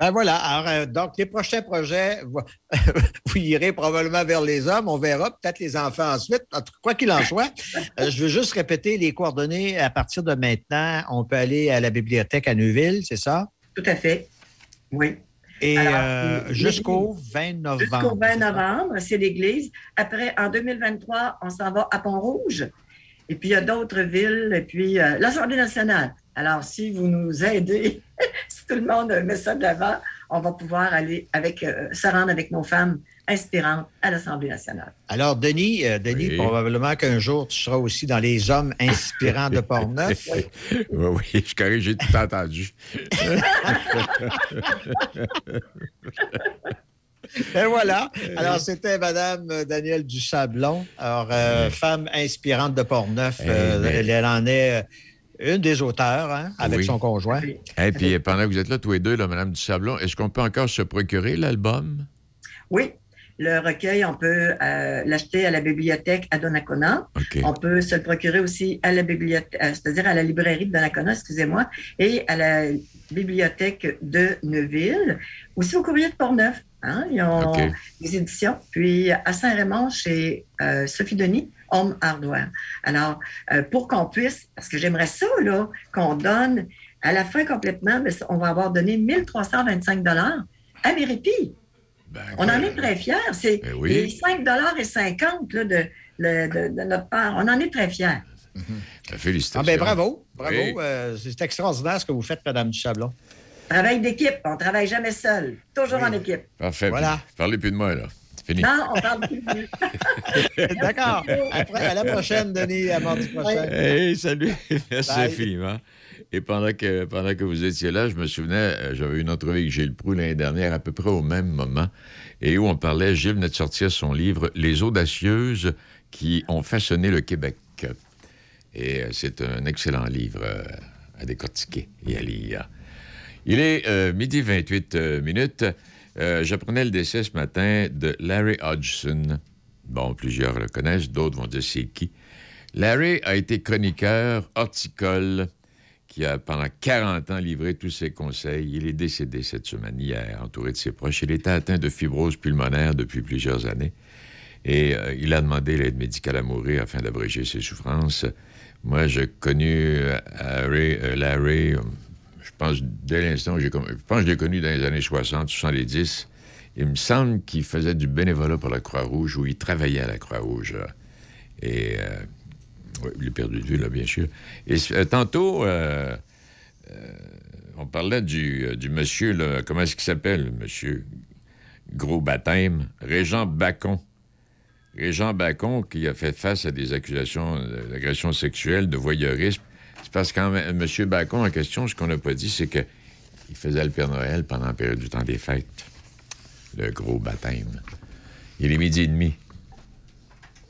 Ben voilà. Alors, euh, donc, les prochains projets, vous irez probablement vers les hommes. On verra peut-être les enfants ensuite. Quoi qu'il en soit, euh, je veux juste répéter les coordonnées. À partir de maintenant, on peut aller à la bibliothèque à Neuville, c'est ça? Tout à fait. Oui. Et euh, jusqu'au 20 novembre. Jusqu'au 20 novembre, c'est l'église. Après, en 2023, on s'en va à Pont-Rouge. Et puis, il y a d'autres villes. Et puis, l'Assemblée nationale. Alors, si vous nous aidez, si tout le monde met ça de l'avant, on va pouvoir aller avec, euh, se rendre avec nos femmes inspirantes à l'Assemblée nationale. Alors, Denis, euh, Denis, probablement qu'un jour, tu seras aussi dans les hommes inspirants de Portneuf. oui. oui, oui, je corrige, j'ai tout entendu. Et voilà. Alors, c'était Mme Danielle Dussablon, alors, euh, femme inspirante de Portneuf. elle, en est une des auteurs, hein, avec son conjoint. Et puis pendant que vous êtes là, tous les deux, là, Mme Dusablon, est-ce qu'on peut encore se procurer l'album? Oui. Le recueil, on peut euh, l'acheter à la bibliothèque à Donnacona. On peut se le procurer aussi à la bibliothèque, euh, c'est-à-dire à la librairie de Donnacona, excusez-moi, et à la bibliothèque de Neuville, aussi au courrier de Portneuf. Hein, ils ont des éditions. Puis à Saint-Raymond, chez euh, Sophie Denis, Home Hardware. Alors, euh, pour qu'on puisse, parce que j'aimerais ça, là, qu'on donne à la fin complètement, mais on va avoir donné 1325 dollars à Méripi. Ben, on en est très fiers. C'est ben les 5 dollars et 50 là, de, de, notre part. On en est très fiers. Mm-hmm. Félicitations. Ah ben, bravo, bravo. Euh, c'est extraordinaire ce que vous faites, Mme Duchablon. Travail d'équipe. On ne travaille jamais seul. Toujours en équipe. Parfait. Voilà. Parlez plus de moi, là. Non, on parle plus D'accord. À la prochaine, Denis, à mardi prochain. Hey, salut. Merci infiniment. Et pendant que, pendant que vous étiez là, je me souvenais, euh, j'avais une entrevue avec Gilles Proux l'année dernière, à peu près au même moment, et où on parlait, Gilles venait de sortir son livre Les audacieuses qui ont façonné le Québec. Et euh, c'est un excellent livre euh, à décortiquer et à lire. Il est midi 28 minutes. J'apprenais le décès ce matin de Larry Hodgson. Bon, plusieurs le connaissent, d'autres vont dire c'est qui. Larry a été chroniqueur horticole qui a pendant 40 ans livré tous ses conseils. Il est décédé cette semaine, hier, entouré de ses proches. Il était atteint de fibrose pulmonaire depuis plusieurs années. Et euh, il a demandé l'aide médicale à mourir afin d'abréger ses souffrances. Moi, j'ai connu Larry, je pense, dès l'instant. Je pense que je l'ai connu dans les années 60, 70. Il me semble qu'il faisait du bénévolat pour la Croix-Rouge ou il travaillait à la Croix-Rouge. Et oui, il est perdu de vue, là, bien sûr. Et tantôt, on parlait du, monsieur, comment est-ce qu'il s'appelle, monsieur? Gros Baptême, Régent Bacon. Régent Bacon qui a fait face à des accusations d'agression sexuelle, de voyeurisme. C'est parce que M. Bacon en question, ce qu'on n'a pas dit, c'est qu'il faisait le Père Noël pendant la période du temps des fêtes. Le gros baptême. Il est midi et demi.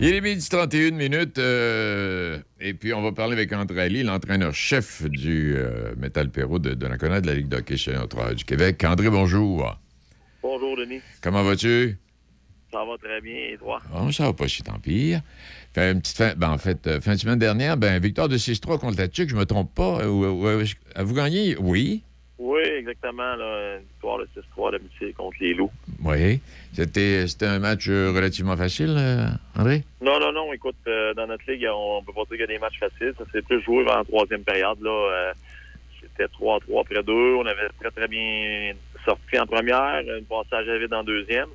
Il est midi 31 minutes. Euh, et puis, on va parler avec André Ali, l'entraîneur-chef du euh, Metal Perrault de, de la de la Ligue d'hockey chez du Québec. André, bonjour. Bonjour, Denis. Comment vas-tu? Ça va très bien, et toi? Bon, ça va pas si tant pire. Fait une petite fin, ben, en fait, euh, fin de semaine dernière, ben, victoire de 6-3 contre la Tchèque, je me trompe pas. Avez-vous gagné? Oui. Oui, exactement. Là, une victoire de 6-3 d'amitié contre les Loups. Oui. C'était, un match euh, relativement facile, euh, André? Non, non, non. Écoute, euh, dans notre ligue, on peut pas dire qu'il y a des matchs faciles. Ça s'est plus joué en troisième période. Là, c'était 3-3 après 2. On avait très, très bien sorti en première, un passage à vide en deuxième.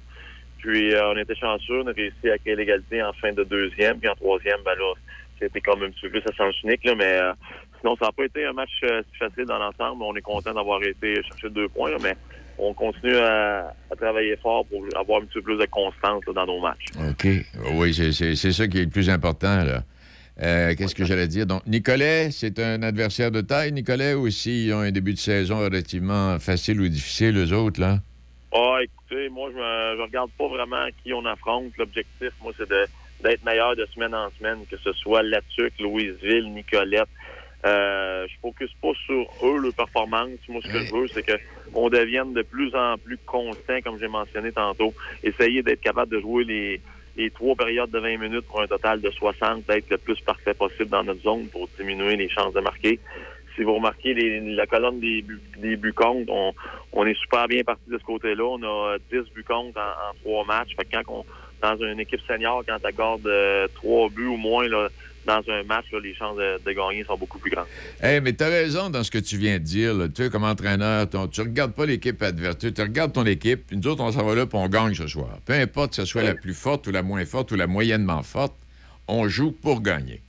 Puis, on était chanceux. On a réussi à créer l'égalité en fin de deuxième. Puis en troisième, ben là, c'était comme un petit peu plus à sens unique. Là, mais sinon, ça n'a pas été un match si facile dans l'ensemble. On est content d'avoir été chercher deux points. Mais on continue à, travailler fort pour avoir un petit peu plus de constance dans nos matchs. OK. Oui, c'est ça qui est le plus important. là. Euh, qu'est-ce que j'allais dire? Donc, Nicolet, c'est un adversaire de taille, Nicolet, ou s'ils ont un début de saison relativement facile ou difficile, eux autres, là? Ah, écoutez, moi, je ne regarde pas vraiment qui on affronte. L'objectif, moi, c'est d'être meilleur de semaine en semaine, que ce soit Latuc, Louisville, Nicolette. Euh, je focus pas sur eux, leur performance. Moi, ce que je veux, c'est qu'on devienne de plus en plus constant, comme j'ai mentionné tantôt. Essayer d'être capable de jouer les, les trois périodes de 20 minutes pour un total de 60, d'être le plus parfait possible dans notre zone pour diminuer les chances de marquer. Si vous remarquez la colonne des buts, des buts contre, on, on est super bien parti de ce côté-là. On a 10 buts contre en, trois matchs. Fait quand on, dans une équipe senior, quand tu accordes euh, trois buts ou moins, là, dans un match, les chances de, gagner sont beaucoup plus grandes. Eh, mais tu as raison dans ce que tu viens de dire. Tu sais, comme entraîneur, tu regardes pas l'équipe adverse, tu regardes ton équipe, puis nous autres, on s'en va là, puis on gagne ce soir. Peu importe que ce soit la plus forte ou la moins forte ou la moyennement forte, on joue pour gagner.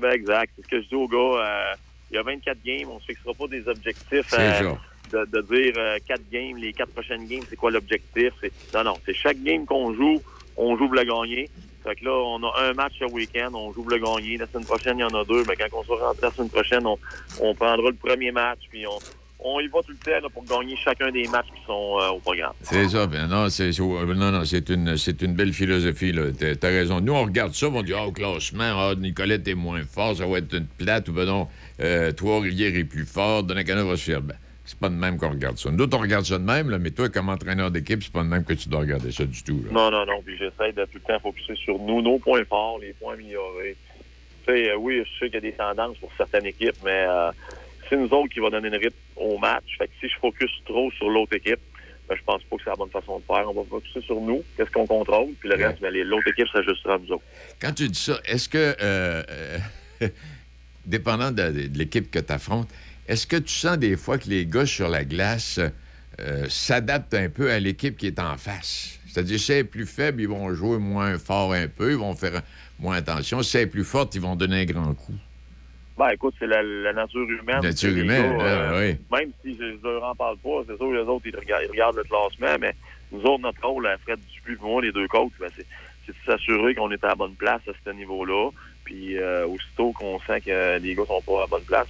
Ben exact. C'est ce que je dis aux gars. Euh, il y a 24 games, on ne se fixera pas des objectifs. Euh, de, de, dire euh, quatre games, les quatre prochaines games, c'est quoi l'objectif? Non, non, c'est chaque game qu'on joue, on joue pour le gagner. Fait que là, on a un match ce week-end, on joue le gagner. La semaine prochaine, il y en a deux. Mais quand on sera rentré la semaine prochaine, on, prendra le premier match, puis on, on y va tout le temps pour gagner chacun des matchs qui sont euh, au programme. C'est ça. Ben non, c'est, non, non, c'est une, une belle philosophie. Là. T'as, raison. Nous, on regarde ça, on dit, ah, au classement, ah, Nicolette est moins fort, ça va être une plate, ou ben non, euh, Trois-Rivières est plus fort, Donnacana va se faire. Ben, c'est pas de même qu'on regarde ça. Nous, on regarde ça de même, là, mais toi, comme entraîneur d'équipe, c'est pas de même que tu dois regarder ça du tout. Non, non, non. Puis j'essaie de tout le temps focuser sur nous, nos points forts, les points améliorés. Tu sais, euh, oui, je sais qu'il y a des tendances pour certaines équipes, mais euh, c'est nous autres qui va donner une rythme au match. Fait que si je focus trop sur l'autre équipe, ben, je pense pas que c'est la bonne façon de faire. On va focuser sur nous, qu'est-ce qu'on contrôle, puis le reste, ben, l'autre équipe s'ajustera à nous autres. Quand tu dis ça, est-ce que, euh, dépendant de, de l'équipe que tu affrontes, est-ce que tu sens des fois que les gars sur la glace euh, s'adaptent un peu à l'équipe qui est en face? C'est-à-dire, si elle est plus faible, ils vont jouer moins fort un peu, ils vont faire moins attention. Si elle est plus forte, ils vont donner un grand coup. Ben, écoute, c'est la, nature humaine. La nature humaine, euh, oui. Même si je ne leur en parle pas, c'est sûr que les autres, ils regardent, le classement, mais nous autres, notre rôle, à Fred Dupuis et moi, les deux coachs, ben, c'est de s'assurer qu'on est à la bonne place à ce niveau-là. Puis euh, aussitôt qu'on sent que les gars sont pas à la bonne place,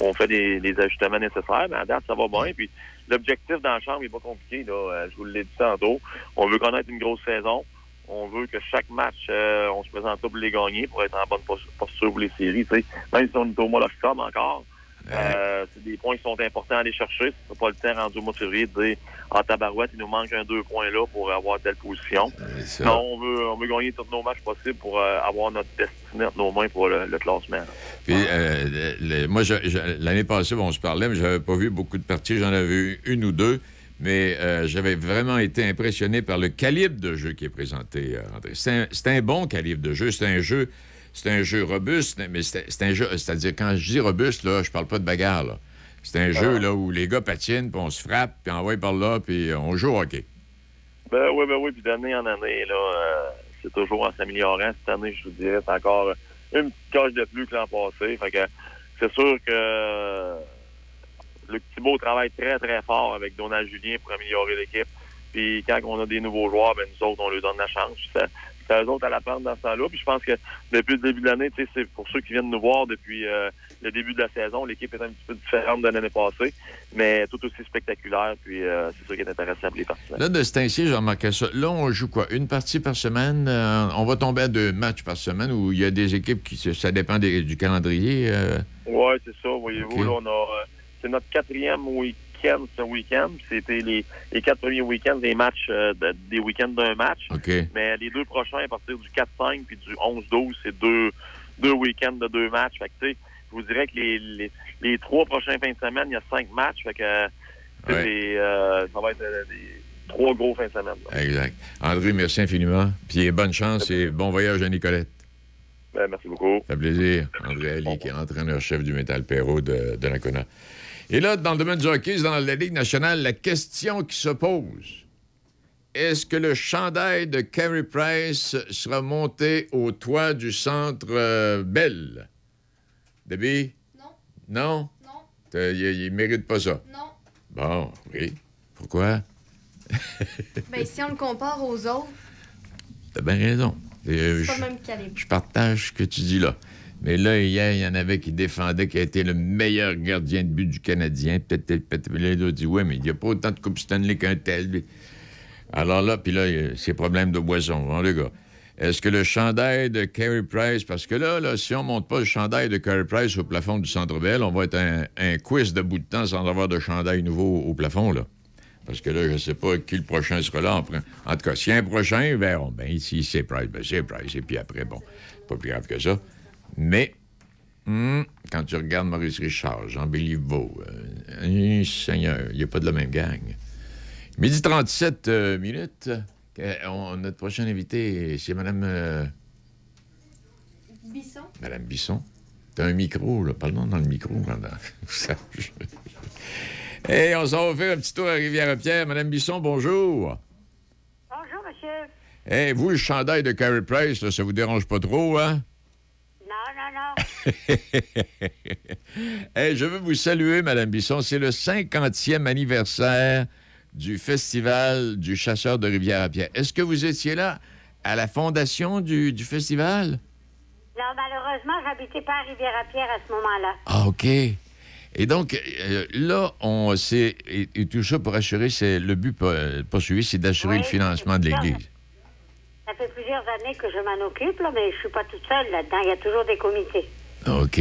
on, fait des, ajustements nécessaires. Mais à date, ça va bien. Puis l'objectif dans la chambre n'est pas compliqué. Là. Euh, je vous l'ai dit tantôt. On veut connaître une grosse saison. On veut que chaque match, euh, on se présente pour les gagner, pour être en bonne posture pour les séries. Même si on est au mois d'octobre encore, euh, c'est des points qui sont importants à aller chercher. C'est pas le temps rendu au mois de février de dire en tabarouette, il nous manque un deux points là pour avoir telle position. Non, on veut, on veut gagner tous nos matchs possibles pour euh, avoir notre destinée entre nos mains pour le, classement. Puis, euh, moi, l'année passée, on se parlait, mais j'avais pas vu beaucoup de parties. J'en avais vu une ou deux. Mais j'avais vraiment été impressionné par le calibre de jeu qui est présenté, André. C'est un, un, bon calibre de jeu. C'est un jeu c'est un jeu robuste, mais c'est un jeu. C'est-à-dire, quand je dis robuste, là, je parle pas de bagarre. C'est un jeu là, où les gars patinent, puis on se frappe, puis on va par là, puis on joue au hockey. Ben oui, ben oui, puis d'année en année, là, euh, c'est toujours en s'améliorant. Cette année, je vous dirais, c'est encore une petite coche de plus que l'an passé. Fait que c'est sûr que le Thibault travaille très, très fort avec Donald Julien pour améliorer l'équipe. Puis quand on a des nouveaux joueurs, ben nous autres, on leur donne la chance c'est eux autres à la prendre dans ce temps-là. Puis je pense que depuis le début de l'année, c'est pour ceux qui viennent nous voir depuis euh, le début de la saison, l'équipe est un petit peu différente de l'année passée, mais tout aussi spectaculaire. Puis euh, c'est ça qui est intéressant pour les partisans. Là, de ce temps-ci, j'ai remarqué ça. Là, on joue quoi? Une partie par semaine? Euh, on va tomber à deux matchs par semaine où il y a des équipes qui... Ça dépend du calendrier? Oui, c'est ça. Voyez-vous, là, on a... c'est notre quatrième week ce week-end. C'était les, les quatre premiers week-ends des matchs, euh, des week-ends d'un match. Mais les deux prochains, à partir du 4-5 puis du 11-12, c'est deux, deux week-ends de deux matchs. Fait que, je vous dirais que les, les, trois prochains fins de semaine, il y a cinq matchs. Fait que, euh, ça va être euh, des trois gros fins de semaine. Exact. André, merci infiniment. Puis bonne chance et bon voyage à Nicolette. Ben, merci beaucoup. Ça fait plaisir. André Ali, qui est entraîneur-chef du Métal Perrault de, de Lacona. Et là, dans le domaine du hockey, dans la Ligue nationale, la question qui se pose, est-ce que le chandail de Carey Price sera monté au toit du centre euh, Bell? Debbie? Non. Non? Non. Il, ne mérite pas ça? Non. Bon, oui. Pourquoi? ben, si on le compare aux autres. T'as bien raison. C'est pas le même calibre. Je partage ce que tu dis là. Mais là, hier, il y en avait qui défendaient qu'il a été le meilleur gardien de but du Canadien. Peut-être, là, dit, ouais, mais il n'y a pas autant de Coupe Stanley qu'un tel. Alors là, puis là, il y a ces problèmes de boisson, hein, les gars. Est-ce que le chandail de Carey Price, parce que là, là si on ne monte pas le chandail de Carey Price au plafond du Centre Bell, on va être un, quiz de bout de temps sans avoir de chandail nouveau au plafond, là. Parce que là, je ne sais pas qui le prochain sera là. En, tout cas, si un prochain, verront. Ben, ici, c'est Price, ben, c'est Price. Et puis après, bon, pas plus grave que ça. Mais, hmm, quand tu regardes Maurice Richard, Jean Béliveau, euh, Seigneur, il n'y a pas de la même gang. Midi 37 euh, minutes. notre prochain invité, c'est Mme. Bisson. Mme Bisson. T'as un micro, là. Parle-nous dans le micro, madame. Et on s'en va faire un petit tour à Rivière-Pierre. Mme Bisson, bonjour. Bonjour, monsieur. Eh, vous, le chandail de Carrie Price, ça vous dérange pas trop, hein? je veux vous saluer, Madame Bisson. C'est le 50e anniversaire du Festival du Chasseur de Rivière-à-Pierre. Est-ce que vous étiez là à la fondation du, festival? Non, malheureusement, j'habitais pas à Rivière-à-Pierre à ce moment-là. Ah, OK. Et donc, euh, là, on sait, et, tout ça pour assurer, c'est le but poursuivi, c'est d'assurer le financement de l'Église. Ça fait plusieurs années que je m'en occupe, mais je suis pas toute seule là-dedans. Il y a toujours des comités. OK.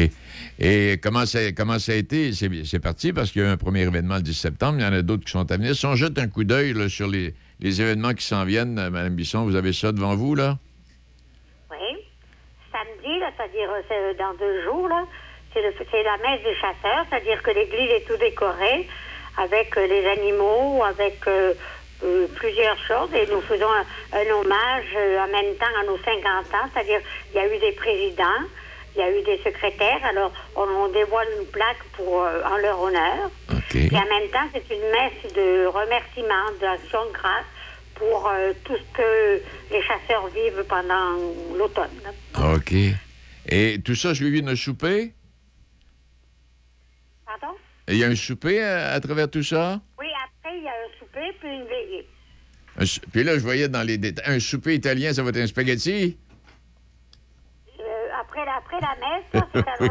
Et comment ça, comment ça a été? C'est parti parce qu'il y a eu un premier événement le 10 septembre. Il y en a d'autres qui sont à venir. Si on jette un coup d'œil sur les, événements qui s'en viennent, euh, Mme Bisson, vous avez ça devant vous, là? Oui. Samedi, c'est-à-dire euh, dans deux jours, là, c'est la messe des chasseurs, c'est-à-dire que l'église est tout décorée avec euh, les animaux, avec plusieurs choses et nous faisons un, hommage en même temps à nos 50 ans, c'est-à-dire il y a eu des présidents, il y a eu des secrétaires, alors on, dévoile une plaque pour, euh, en leur honneur. Puis en même temps, c'est une messe de remerciement, d'action de grâce pour euh, tout ce que les chasseurs vivent pendant l'automne. OK. Et tout ça, je lui d'un souper? Pardon? Il y a un souper à, à, travers tout ça? Oui, après, il y a un souper puis une veillée. puis là, je voyais dans les détails. Un souper italien, ça va être un spaghetti? Euh, après, la, après la messe, à, euh,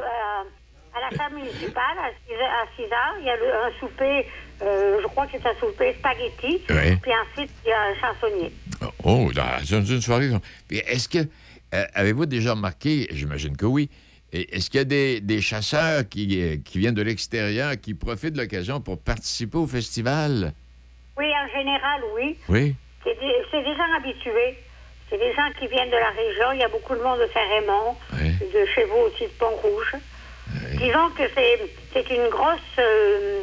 à, la salle municipale, à 6, à 6 heures. Il y a le, un souper, euh, je crois que c'est un souper spaghetti. Puis ensuite, il y a un chansonnier. Oh, c'est une soirée. Puis est-ce que. Avez-vous déjà remarqué, j'imagine que oui, est-ce qu'il y a des, des chasseurs qui, qui viennent de l'extérieur qui profitent de l'occasion pour participer au festival? Oui, en général, oui. Oui. C'est des, des gens habitués. C'est des gens qui viennent de la région. Il y a beaucoup de monde de Saint-Raymond, de chez vous aussi, de Pont-Rouge. Disons que c'est, une grosse... euh,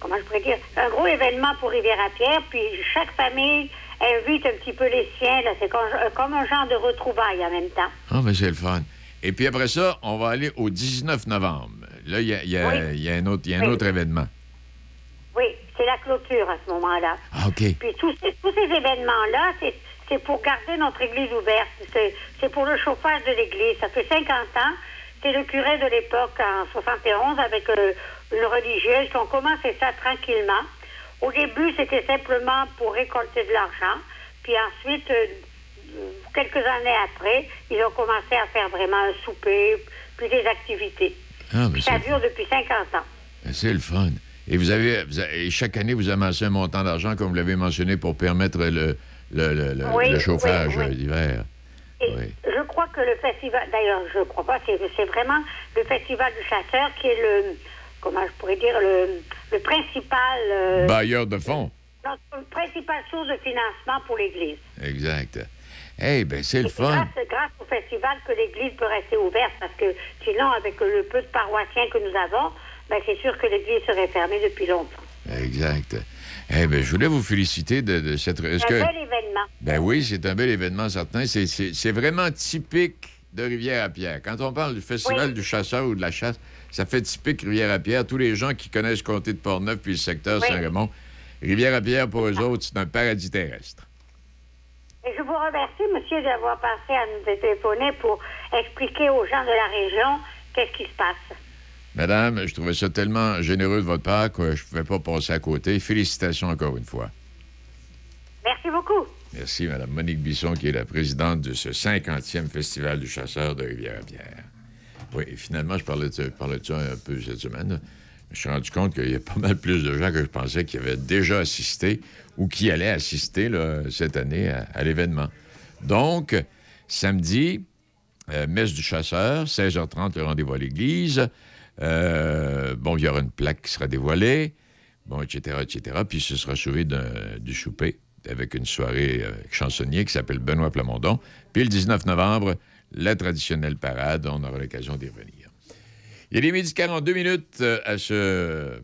comment je pourrais dire? Un gros événement pour Rivière-à-Pierre. Puis chaque famille invite un petit peu les siens. C'est comme, euh, comme un genre de retrouvailles en même temps. Ah, mais c'est le fun. Et puis après ça, on va aller au 19 novembre. Là, il y a, y a- Oui. il y a un autre, y a un Oui. autre événement. Clôture à ce moment-là. Ah, OK. Puis tous ces, tous ces événements-là, c'est, pour garder notre église ouverte. C'est, pour le chauffage de l'église. Ça fait 50 ans. C'est le curé de l'époque, en 71, avec euh, une religieuse, qui ont commencé ça tranquillement. Au début, c'était simplement pour récolter de l'argent. Puis ensuite, euh, quelques années après, ils ont commencé à faire vraiment un souper, puis des activités. Ah, ça dure depuis 50 ans. c'est le fun. Et vous avez, vous avez- et chaque année, vous amassez un montant d'argent, comme vous l'avez mentionné, pour permettre le, le, le- le- Oui, le chauffage oui, oui. d'hiver. Je crois que le festival, d'ailleurs, je crois pas, c'est vraiment le festival du chasseur qui est le, comment je pourrais dire, le, le principal, euh, Bailleur de fonds. notre principale source de financement pour l'Église. Exact. Eh ben c'est le fun. grâce, grâce au festival que l'Église peut rester ouverte, parce que sinon, avec le peu de paroissiens que nous avons, ben, c'est sûr que l'Église serait fermée depuis longtemps. Exact. Eh ben je voulais vous féliciter de, de cette... C'est un bel événement. Ben oui, c'est un bel événement certain. C'est- vraiment typique de Rivière-à-Pierre. Quand on parle du Festival du chasseur ou de la chasse, ça fait typique Rivière-à-Pierre. Tous les gens qui connaissent le comté de Portneuf puis le secteur Oui. Saint-Raymond, Rivière-à-Pierre, pour eux autres, c'est un paradis terrestre. Et je vous remercie, monsieur, d'avoir passé à nous téléphoner pour expliquer aux gens de la région qu'est-ce qui se passe. Madame, je trouvais ça tellement généreux de votre part que je ne pouvais pas passer à côté. Félicitations encore une fois. Merci beaucoup. Merci, Mme Monique Bisson, qui est la présidente de ce 50e Festival du chasseur de Rivière-à-Pierre. Oui, et finalement, je parlais de, parlais de ça un peu cette semaine? Je me suis rendu compte qu'il y a pas mal plus de gens que je pensais qui avaient déjà assisté ou qui allaient assister là, cette année à, à l'événement. Donc, samedi, euh, messe du chasseur, 16h30, le rendez-vous à l'église. Euh, bon, il y aura une plaque qui sera dévoilée, bon, etc., etc. Puis ce sera d'un- du souper avec une soirée euh, chansonnier qui s'appelle Benoît Plamondon. Puis le 19 novembre, la traditionnelle parade. On aura l'occasion d'y revenir. Il est midi 42 minutes euh, à, ce,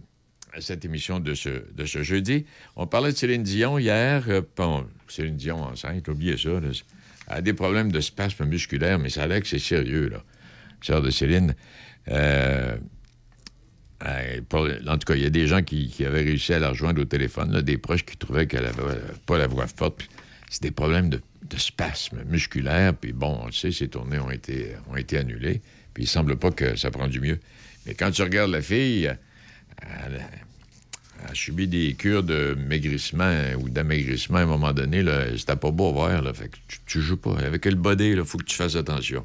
à cette émission de ce, de ce jeudi. On parlait de Céline Dion hier. Euh, bon, Céline Dion enceinte, oubliez ça. a des problèmes de spasme musculaire, mais ça a que c'est sérieux, là. Sœur de Céline. Euh, en tout cas, il y a des gens qui, avaient réussi à la rejoindre au téléphone, des proches qui trouvaient qu'elle avait euh, pas la voix forte. C'est des problèmes de, de spasme musculaire. Puis bon, on le sait, ces tournées ont été, annulées. Puis il semble pas que ça prend du mieux. Mais quand tu regardes la fille, elle, a subi des cures de maigrissement ou d'amaigrissement à un moment donné. C'était pas beau à voir. Là, fait que tu, tu joues pas. Avec le body, il faut que tu fasses attention.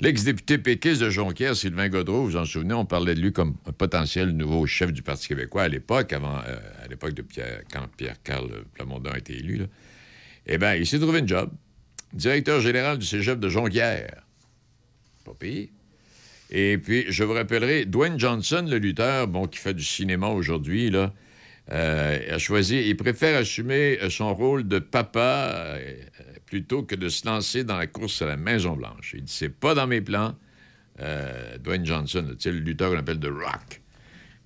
L'ex-député péquiste de Jonquière, Sylvain Godreau, vous en souvenez, on parlait de lui comme un potentiel nouveau chef du Parti québécois à l'époque, avant, euh, à l'époque de Pierre, quand Pierre-Carl Plamondon a été élu. Eh bien, il s'est trouvé une job. Directeur général du cégep de Jonquière. Pas pire. Et puis, je vous rappellerai, Dwayne Johnson, le lutteur, bon, qui fait du cinéma aujourd'hui, là, euh, a choisi, il préfère assumer son rôle de papa euh, plutôt que de se lancer dans la course à la Maison-Blanche. Il dit, c'est pas dans mes plans. Euh, Dwayne Johnson, le lutteur qu'on appelle The Rock?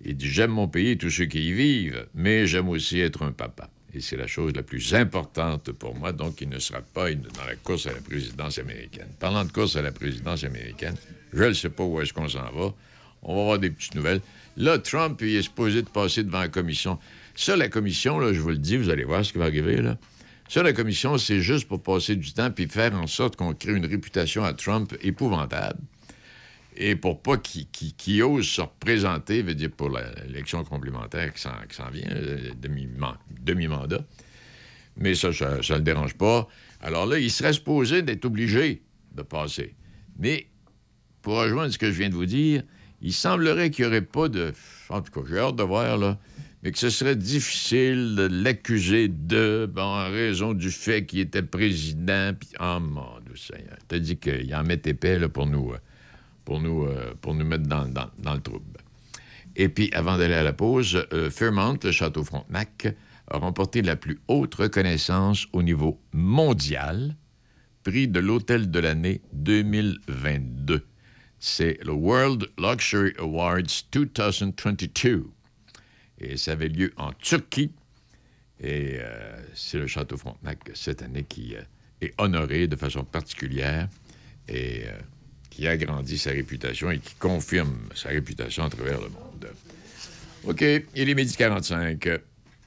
Il dit, j'aime mon pays et tous ceux qui y vivent, mais j'aime aussi être un papa. Et c'est la chose la plus importante pour moi, donc il ne sera pas dans la course à la présidence américaine. Parlant de course à la présidence américaine, je ne sais pas où est-ce qu'on s'en va. On va avoir des petites nouvelles. Là, Trump, il est supposé de passer devant la commission. Ça, la commission, je vous le dis, vous allez voir ce qui va arriver, là. Ça, la commission, c'est juste pour passer du temps puis faire en sorte qu'on crée une réputation à Trump épouvantable. Et pour pas qu'il ose se représenter, veut dire pour l'élection complémentaire qui s'en vient, euh, demi-mandat. Mais ça, ça ne le dérange pas. Alors là, il serait supposé d'être obligé de passer. Mais pour rejoindre ce que je viens de vous dire, il semblerait qu'il n'y aurait pas de. En tout cas, j'ai hâte de voir, là mais que ce serait difficile de l'accuser de, en raison du fait qu'il était président. Puis, oh mon Dieu Seigneur, t'as dit qu'il en mettait paix là, pour nous, euh, pour nous, euh, pour nous mettre dans, dans, le trouble. Et puis, avant d'aller à la pause, euh, Fairmont, le château Frontenac, a remporté la plus haute reconnaissance au niveau mondial, prix de l'Hôtel de l'année 2022. C'est le World Luxury Awards 2022 et ça avait lieu en Turquie. Et euh, c'est le Château Frontenac cette année qui euh, est honoré de façon particulière et euh, qui agrandit sa réputation et qui confirme sa réputation à travers le monde. OK, il est midi 45.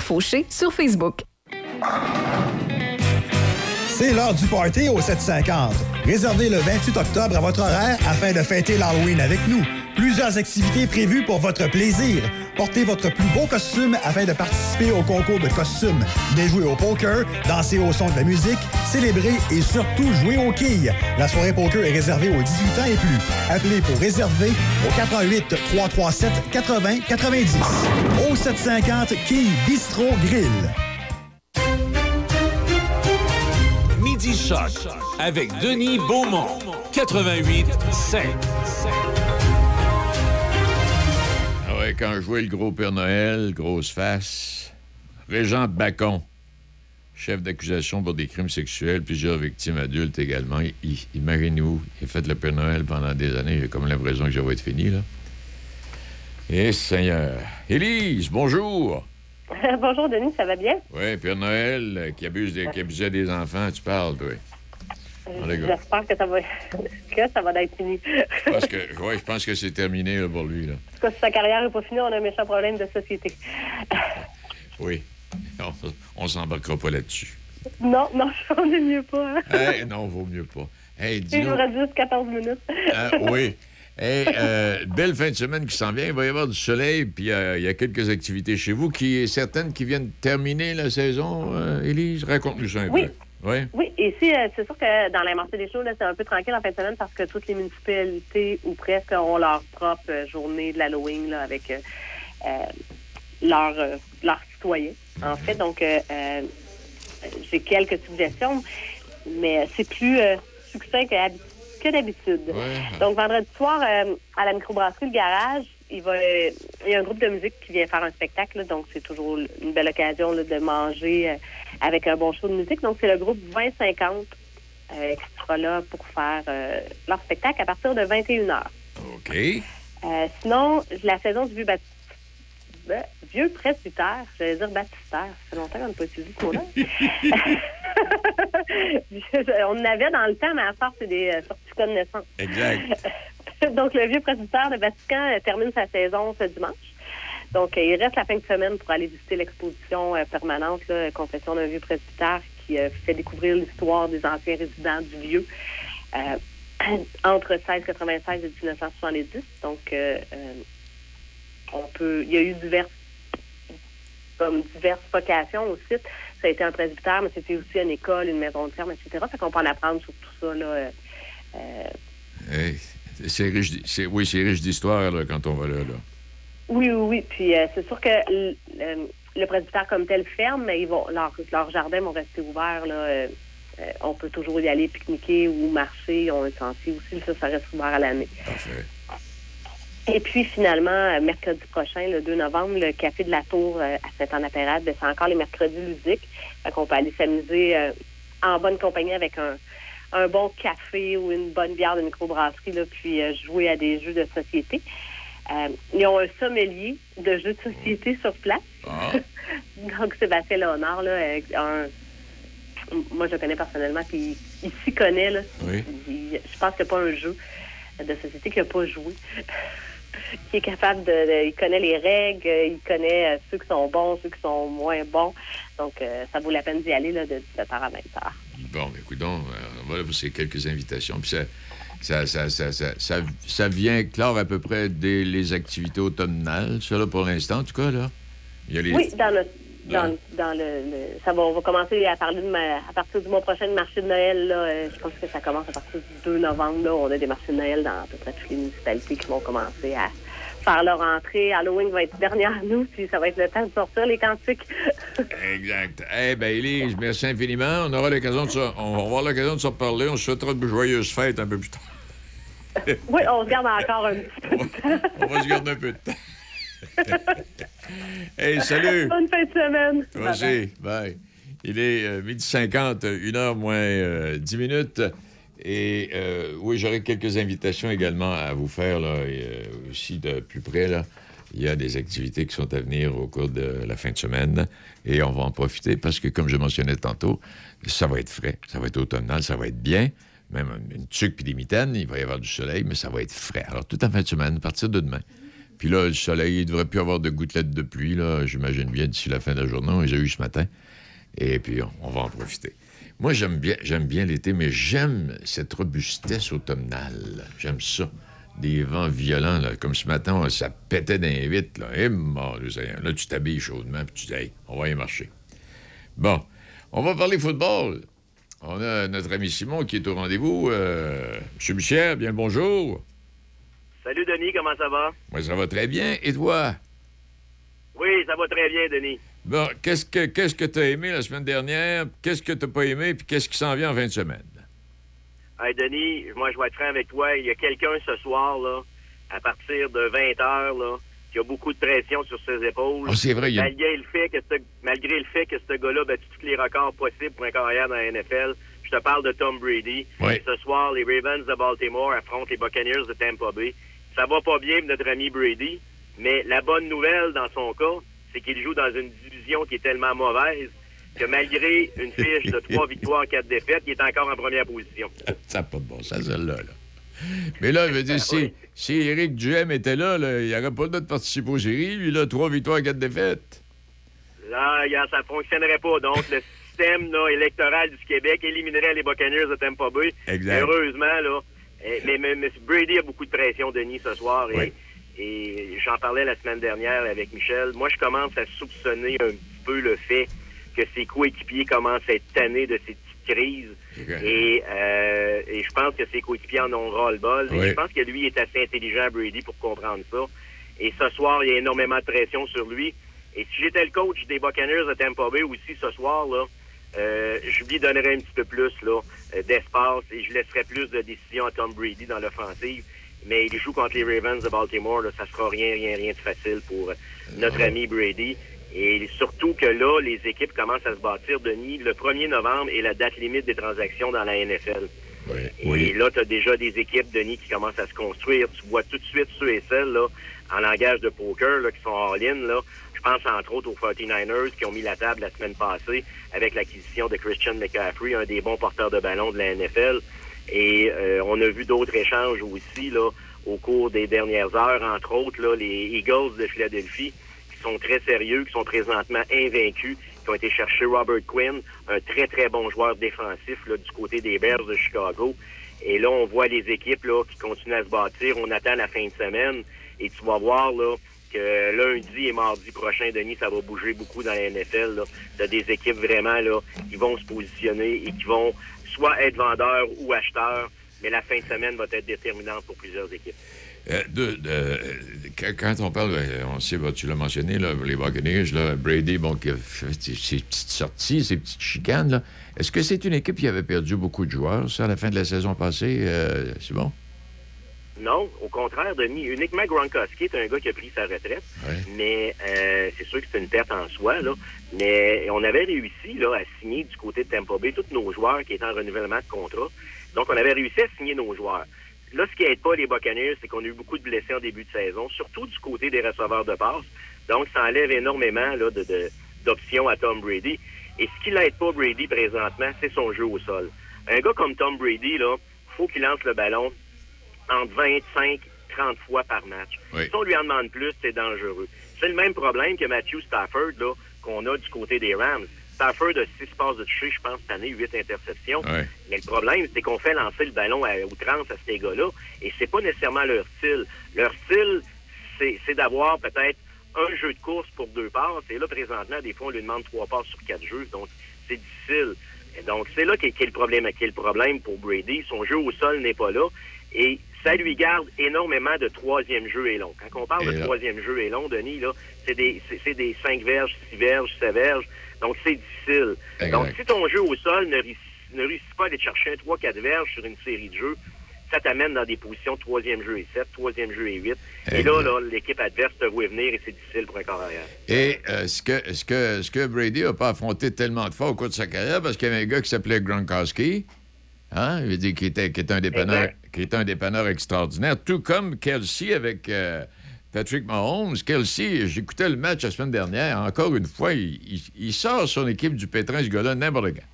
Fauché sur Facebook. C'est l'heure du party au 750. Réservez le 28 octobre à votre horaire afin de fêter l'Halloween avec nous. Plusieurs activités prévues pour votre plaisir. Portez votre plus beau costume afin de participer au concours de costumes. Déjouer au poker, danser au son de la musique, célébrer et surtout jouer aux quilles. La soirée poker est réservée aux 18 ans et plus. Appelez pour réserver au 88 337 80 90. Au 750 Quilles Bistro Grill. Avec Denis Beaumont. 88 5. quand je le gros Père Noël, grosse face, Régent Bacon, chef d'accusation pour des crimes sexuels, plusieurs victimes adultes également. Imaginez-vous, il fait le Père Noël pendant des années. J'ai comme l'impression que j'avais être fini, là. Eh, Seigneur. Élise, bonjour. bonjour, Denis, ça va bien? Oui, Père Noël euh, qui, abuse des, qui abusait des enfants, tu parles, toi. J'espère que ça va, que ça va être fini. Parce que, ouais, je pense que c'est terminé pour lui. Là. En tout cas, si sa carrière n'est pas finie, on a un méchant problème de société. oui. On, ne s'embarquera pas là-dessus. Non, non, on est mieux pas. Hein? non, vaut mieux pas. Hey, Il nous reste juste 14 minutes. Ah, oui. Hey, euh, belle fin de semaine qui s'en vient. Il va y avoir du soleil, puis euh, il y a quelques activités chez vous. qui Certaines qui viennent terminer la saison, euh, Élise? Raconte-nous ça un oui. peu. Oui. Oui, ici, c'est sûr que dans la marché des choses, c'est un peu tranquille en fin de semaine parce que toutes les municipalités ou presque ont leur propre journée de l'Halloween avec leurs citoyens. En fait, donc, j'ai quelques suggestions, mais c'est plus succinct que, d'habitude. Donc, vendredi soir, à la microbrasserie Le Garage, il, va, il y a un groupe de musique qui vient faire un spectacle, donc c'est toujours une belle occasion de manger avec un bon show de musique. Donc, c'est le groupe 2050 euh, qui sera là pour faire euh, leur spectacle à partir de 21h. OK. Euh, sinon, la saison du vieux baptiste. Vieux presbytère, j'allais dire baptistère. Ça fait longtemps qu'on n'a pas utilisé ce mot-là. On en avait dans le temps, mais à part, c'est des certificats de naissance. Exact. Donc, le vieux presbytère de Vatican termine sa saison ce dimanche. Donc, il reste la fin de semaine pour aller visiter l'exposition euh, permanente, là, Confession d'un vieux presbytère, qui euh, fait découvrir l'histoire des anciens résidents du lieu euh, entre 1696 et 1970. Donc, on peut, il y a eu diverses, comme diverses vocations au site. Ça a été un presbytère, mais c'était aussi une école, une maison de ferme, etc. Fait qu'on peut en apprendre sur tout ça, là. c'est riche, oui, c'est riche d'histoire, quand on va là, là. Oui, oui, oui. Puis euh, c'est sûr que le, le, presbytère comme tel ferme, mais ils vont leurs leur jardins vont rester ouverts. Là, euh, euh, on peut toujours y aller pique-niquer ou marcher. Un sentier aussi. Ça, ça reste ouvert à l'année. Et puis finalement, mercredi prochain, le 2 novembre, le Café de la Tour à Saint-Anne-Apérade, ben, c'est encore les mercredis ludiques. Fait qu'on peut aller s'amuser en bonne compagnie avec un, un bon café ou une bonne bière de microbrasserie, là, puis jouer à des jeux de société. ils ont un sommelier de jeux de société sur place. Ah. Donc, Sébastien Léonard, là, un, moi, je le connais personnellement, puis il, s'y connaît. Là. je pense qu'il n'y a pas un jeu de société qu'il n'a pas joué. Qui est capable de, Il connaît les règles, il connaît euh, ceux qui sont bons, ceux qui sont moins bons. Donc, euh, ça vaut la peine d'y aller là, de 17h à 20h. Bon, écoute donc, voilà pour ces quelques invitations. Puis ça, ça, ça, ça, ça, vient clore à peu près des les activités automnales, ça, là, pour l'instant, en tout cas, là. Il y a les... Oui, dans le dans, dans le, ça va, on va commencer à parler de à partir du mois prochain de marché de Noël. Là, euh, je pense que ça commence à partir du 2 novembre. Là, on a des marchés de Noël dans à peu près toutes les municipalités qui vont commencer à faire leur entrée. Halloween va être dernière nous, puis ça va être le temps de sortir les cantiques. exact. Eh bien, Élise, merci infiniment. On aura l'occasion de ça. On va avoir l'occasion de se reparler. On se souhaitera de joyeuses fêtes un peu plus tard. oui, on se garde encore un petit peu de temps. on va se garder un peu de temps. hey, salut! Bonne fin de semaine! Aussi. Bye. Il est euh, midi 50, une heure moins euh, dix 10 minutes. Et euh, oui, j'aurai quelques invitations également à vous faire, là, aussi de plus près. Là. Il y a des activités qui sont à venir au cours de la fin de semaine et on va en profiter parce que, comme je mentionnais tantôt, ça va être frais, ça va être automnal, ça va être bien. Même une tuque puis des mitaines, il va y avoir du soleil, mais ça va être frais. Alors, tout en fin de semaine, à partir de demain, puis là, le soleil, il devrait plus avoir de gouttelettes de pluie, là, j'imagine bien, d'ici la fin de la journée. On les a eu ce matin. Et puis, on, va en profiter. Moi, j'aime bien, j'aime bien l'été, mais j'aime cette robustesse automnale. J'aime ça. Des vents violents, là, comme ce matin, ça pétait d'un vite. Là. Eh, là, tu t'habilles chaudement, puis tu dis, hey, on va y marcher. Bon, on va parler football. On a notre ami Simon qui est au rendez-vous. Euh, Monsieur Michel, bien le bonjour. Salut Denis, comment ça va? Moi, ça va très bien. Et toi? Oui, ça va très bien, Denis. Bon, qu'est-ce que qu'est-ce que tu as aimé la semaine dernière? Qu'est-ce que tu n'as pas aimé? Puis qu'est-ce qui s'en vient en fin de semaine? Hey, Denis, moi, je vais être franc avec toi. Il y a quelqu'un ce soir, là, à partir de 20 h là, qui a beaucoup de pression sur ses épaules. Oh, c'est vrai, il a... malgré, le fait que ce, malgré le fait que ce gars-là battu tous les records possibles pour un carrière dans la NFL, je te parle de Tom Brady. ce soir, les Ravens de Baltimore affrontent les Buccaneers de Tampa Bay ça va pas bien pour notre ami Brady, mais la bonne nouvelle dans son cas, c'est qu'il joue dans une division qui est tellement mauvaise que malgré une fiche de trois victoires, quatre défaites, il est encore en première position. ça n'a pas de bon sens, celle-là. Mais là, je veux dire, si, si Éric Duhem était là, il n'aurait pas le droit de participer aux séries. Lui, là, trois victoires, quatre défaites. Là, ça ne fonctionnerait pas. Donc, le système électoral du Québec éliminerait les Buccaneers de Tampa Bay. Exact. Heureusement, là, eh, mais, mais, Brady a beaucoup de pression, Denis, ce soir. Et, et j'en parlais la semaine dernière avec Michel. Moi, je commence à soupçonner un petit peu le fait que ses coéquipiers commencent à être tannés de ces petites crises. Et, euh, et je pense que ses coéquipiers en ont ras le bol. Et je pense que lui est assez intelligent, Brady, pour comprendre ça. Et ce soir, il y a énormément de pression sur lui. Et si j'étais le coach des Buccaneers de Tampa Bay aussi ce soir, là, euh, je lui donnerais un petit peu plus là, d'espace et je laisserais plus de décisions à Tom Brady dans l'offensive. Mais il joue contre les Ravens de Baltimore, là, ça sera rien, rien, rien de facile pour euh, notre ami Brady. Et surtout que là, les équipes commencent à se bâtir, Denis. Le 1er novembre est la date limite des transactions dans la NFL. Et là, tu as déjà des équipes, Denis, qui commencent à se construire. Tu vois tout de suite ceux et celles, là, en langage de poker, là, qui sont all-in, là. Je pense entre autres aux 49ers qui ont mis la table la semaine passée avec l'acquisition de Christian McCaffrey, un des bons porteurs de ballon de la NFL. Et euh, on a vu d'autres échanges aussi là au cours des dernières heures, entre autres là, les Eagles de Philadelphie qui sont très sérieux, qui sont présentement invaincus, qui ont été chercher Robert Quinn, un très très bon joueur défensif là, du côté des Bears de Chicago. Et là, on voit les équipes là, qui continuent à se bâtir. On attend la fin de semaine et tu vas voir là que lundi et mardi prochain, Denis, ça va bouger beaucoup dans la NFL. Tu as des équipes vraiment qui vont se positionner et qui vont soit être vendeurs ou acheteurs, mais la fin de semaine va être déterminante pour plusieurs équipes. Euh, quand on parle, euh, on sait, tu l'as mentionné, là, les Buccaneers, Brady, bon, qui a fait ses petites sorties, ses petites chicanes, est-ce que c'est une équipe qui avait perdu beaucoup de joueurs, à la fin de la saison passée? Euh, c'est bon? Non, au contraire, Denis. Uniquement Gronkowski est un gars qui a pris sa retraite. Mais euh, c'est sûr que c'est une perte en soi. Là. Mais on avait réussi là, à signer du côté de Tampa Bay tous nos joueurs qui étaient en renouvellement de contrat. Donc, on avait réussi à signer nos joueurs. Là, ce qui aide pas les Buccaneers, c'est qu'on a eu beaucoup de blessés en début de saison, surtout du côté des receveurs de passe. Donc, ça enlève énormément là, de, de- d'options à Tom Brady. Et ce qui l'aide pas Brady présentement, c'est son jeu au sol. Un gars comme Tom Brady, là, faut qu'il lance le ballon entre 25 30 fois par match. Oui. Si on lui en demande plus, c'est dangereux. C'est le même problème que Matthew Stafford, là, qu'on a du côté des Rams. Stafford a 6 passes de toucher, je pense, cette année, 8 interceptions. Mais le problème, c'est qu'on fait lancer le ballon à outrance à ces gars-là, et c'est pas nécessairement leur style. Leur style, c'est c'est d'avoir peut-être un jeu de course pour deux passes, et là, présentement, des fois, on lui demande trois passes sur quatre jeux, donc c'est difficile. Et donc, c'est là qu'est qu'est le problème, qu'est le problème pour Brady. Son jeu au sol n'est pas là, et ça lui garde énormément de troisième jeu et long. Quand on parle Et de là- troisième jeu et long, Denis, là, c'est des, c'est- des 5 verges, 6 verges, 7 verges. Donc, c'est difficile. Exact. Donc, si ton jeu au sol ne, réussit- ne réussit pas à aller chercher un 3-4 verges sur une série de jeux, ça t'amène dans des positions de troisième jeu et 7, troisième jeu et 8. Et là, là, l'équipe adverse te voit venir et c'est difficile pour un corps arrière. Et euh, ce, que, ce, que, ce que Brady n'a pas affronté tellement de fois au cours de sa carrière, parce qu'il y avait un gars qui s'appelait Gronkowski, hein, il veut dire, qui, était, qui, était un dépanneur, Exact. Qui était un dépanneur extraordinaire, tout comme Kelsey avec euh, Patrick Mahomes. Kelsey, j'écoutais le match la semaine dernière, encore une fois, il, il- il sort son équipe du pétrin, ce gars-là, n'importe quand.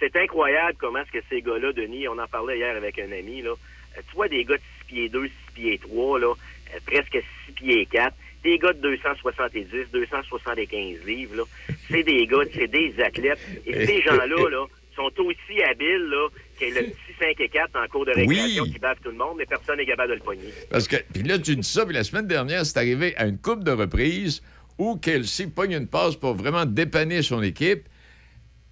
C'est incroyable comment est-ce que ces gars-là, Denis, on en parlait hier avec un ami, là. Euh, tu vois des gars de 6 pieds 2, 6 pieds 3, là, euh, presque 6 pieds 4, des gars de 270, 275 livres, là. C'est des gars, c'est des athlètes. Et ces gens-là, là, sont aussi habiles, là, que le petit 5 et 4 en cours de récréation Oui. qui bave tout le monde, mais personne n'est capable de le pogner. Parce que, puis là, tu dis ça, puis la semaine dernière, c'est arrivé à une coupe de reprises où Kelsey pogne une passe pour vraiment dépanner son équipe,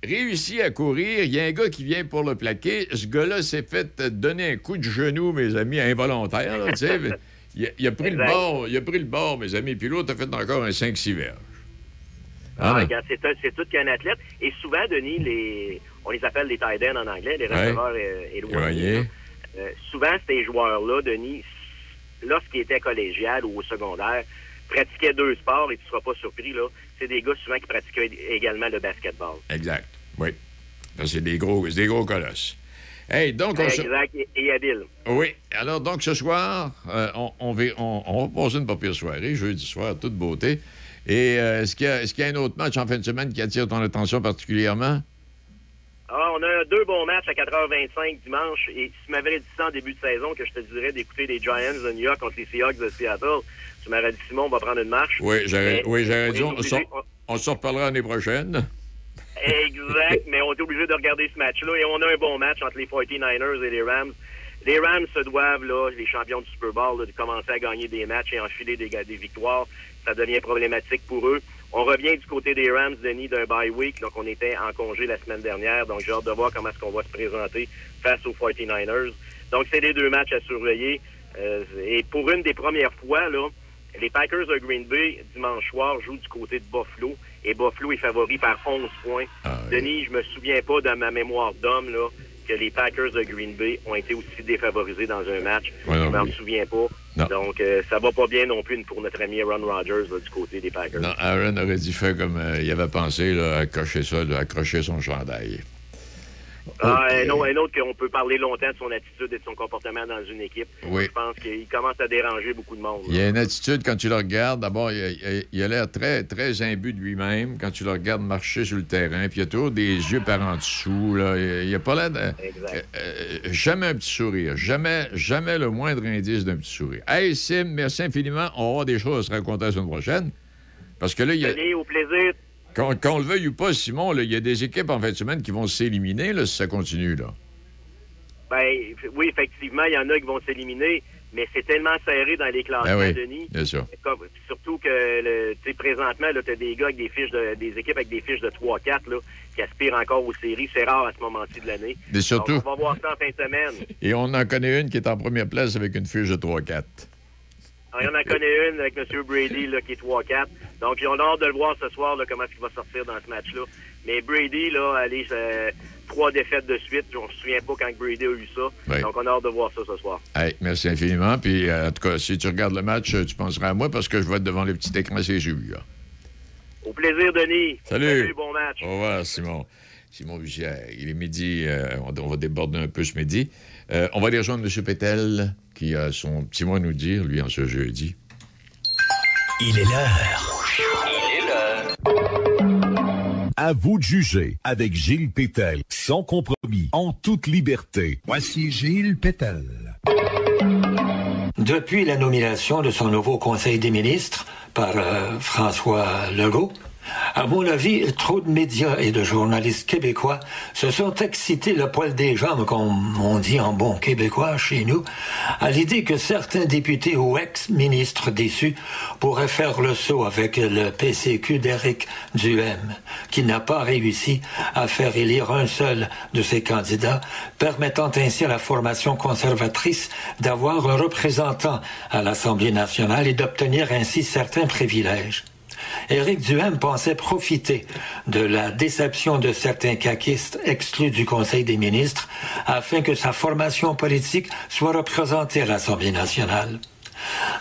réussit à courir, il y a un gars qui vient pour le plaquer, ce gars-là s'est fait donner un coup de genou, mes amis, involontaire, là. Il a, il a pris le bord, il a pris le bord, mes amis, puis l'autre a fait encore un 5-6 verges. Ah, Ah, c'est tout qu'un athlète. Et souvent, Denis, les, on les appelle les tight ends en anglais, les Ouais. receveurs euh, éloignés. Euh, souvent, ces joueurs-là, Denis, lorsqu'ils étaient collégial ou au secondaire, pratiquaient deux sports, et tu ne seras pas surpris, là, c'est des gars souvent qui pratiquaient également le basketball. Exact, oui. C'est des gros, des gros colosses. Hey, donc, on. Exact, et, et habile. Oui. Alors, donc, ce soir, euh, on, on, va, on- on va passer une pas pire soirée, jeudi soir, toute beauté. Et euh, est-ce qu'il y, a- est-ce qu'il y a un autre match en fin de semaine qui attire ton attention particulièrement? Ah, on a deux bons matchs à 4h25 dimanche. Et si tu m'avais dit ça en début de saison, que je te dirais d'écouter les Giants de New York contre les Seahawks de Seattle, tu m'aurais dit, Simon, on va prendre une marche. Oui, j'aurais oui, dit, on, on s'en reparlera l'année prochaine. Exact, mais on est obligé de regarder ce match-là et on a un bon match entre les 49ers et les Rams. Les Rams se doivent, là, les champions du Super Bowl, là, de commencer à gagner des matchs et enfiler des, des victoires. Ça devient problématique pour eux. On revient du côté des Rams, Denis, d'un bye week. Donc, on était en congé la semaine dernière. Donc, j'ai hâte de voir comment est-ce qu'on va se présenter face aux 49ers. Donc, c'est les deux matchs à surveiller. Euh, et pour une des premières fois, là, les Packers de Green Bay, dimanche soir, jouent du côté de Buffalo. Et Buffalo est favori par 11 points. Denis, je me souviens pas dans ma mémoire d'homme là, que les Packers de Green Bay ont été aussi défavorisés dans un match. Ouais, non je m'en souviens pas. Non. Donc, euh, ça va pas bien non plus pour notre ami Aaron Rodgers là, du côté des Packers. Non, Aaron aurait dû faire comme euh, il avait pensé, là, accrocher ça, là, accrocher son chandail. Ah, un, autre, un autre qu'on peut parler longtemps de son attitude et de son comportement dans une équipe. Oui. Je pense qu'il commence à déranger beaucoup de monde. Il y a une attitude, quand tu le regardes, d'abord, il a- l'air très, très imbu de lui-même quand tu le regardes marcher sur le terrain. Puis il a toujours des yeux par en dessous. Là. Il il a pas l'air de... Exact. Euh, euh, jamais un petit sourire. Jamais, jamais le moindre indice d'un petit sourire. Hey, Sim, merci infiniment. On va avoir des choses à se raconter la semaine prochaine. Parce que là, il y a... Denis, au plaisir. Qu'on le veuille ou pas, Simon, il y a des équipes en fin de semaine qui vont s'éliminer si ça continue. Là. Ben, oui, effectivement, il y en a qui vont s'éliminer, mais c'est tellement serré dans les classements, Ben oui, Denis. bien sûr. Comme- surtout que, le- présentement, tu as des gars avec des fiches de, des équipes avec des fiches de 3-4, là, qui aspirent encore aux séries. C'est rare à ce moment-ci de l'année. Mais surtout- on va voir ça en fin de semaine. Et on en connaît une qui est en première place avec une fiche de 3-4. Alors, on en connaît une avec M. Brady, là, qui est 3-4. Donc, on a hâte de le voir ce soir, là, comment est-ce qu'il va sortir dans ce match-là. Mais Brady, là, allez, euh, trois défaites de suite. Je ne me souviens pas quand Brady a eu ça. Donc, on a hâte de voir ça ce soir. Hey, merci infiniment. Puis, euh, en tout cas, si tu regardes le match, tu penseras à moi parce que je vais être devant le petit écran CGU. Là. Au plaisir, Denis. Salut. bon match. Au revoir, Simon. Simon il est midi. Euh, on, va déborder un peu ce midi. Euh, on va aller rejoindre M. Pétel, qui a son petit mot à nous dire, lui, en ce jeudi. Il est l'heure. Il est l'heure. À vous de juger avec Gilles Pétel, sans compromis, en toute liberté. Voici Gilles Pétel. Depuis la nomination de son nouveau Conseil des ministres par euh, François Legault, à mon avis, trop de médias et de journalistes québécois se sont excités le poil des jambes, comme on dit en bon québécois chez nous, à l'idée que certains députés ou ex-ministres déçus pourraient faire le saut avec le PCQ d'Éric Duhem, qui n'a pas réussi à faire élire un seul de ses candidats, permettant ainsi à la formation conservatrice d'avoir un représentant à l'Assemblée nationale et d'obtenir ainsi certains privilèges. Éric Duhem pensait profiter de la déception de certains caquistes exclus du Conseil des ministres afin que sa formation politique soit représentée à l'Assemblée nationale.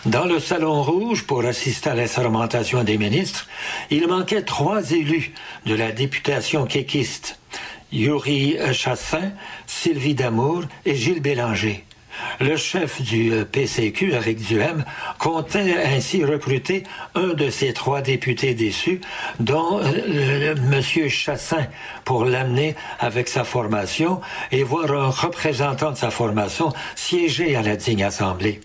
Dans le Salon Rouge, pour assister à la sermentation des ministres, il manquait trois élus de la députation quéquiste. Yuri Chassin, Sylvie Damour et Gilles Bélanger. Le chef du euh, PCQ, Eric Duhem, comptait ainsi recruter un de ses trois députés déçus, dont euh, M. Chassin, pour l'amener avec sa formation et voir un représentant de sa formation siéger à la digne Assemblée.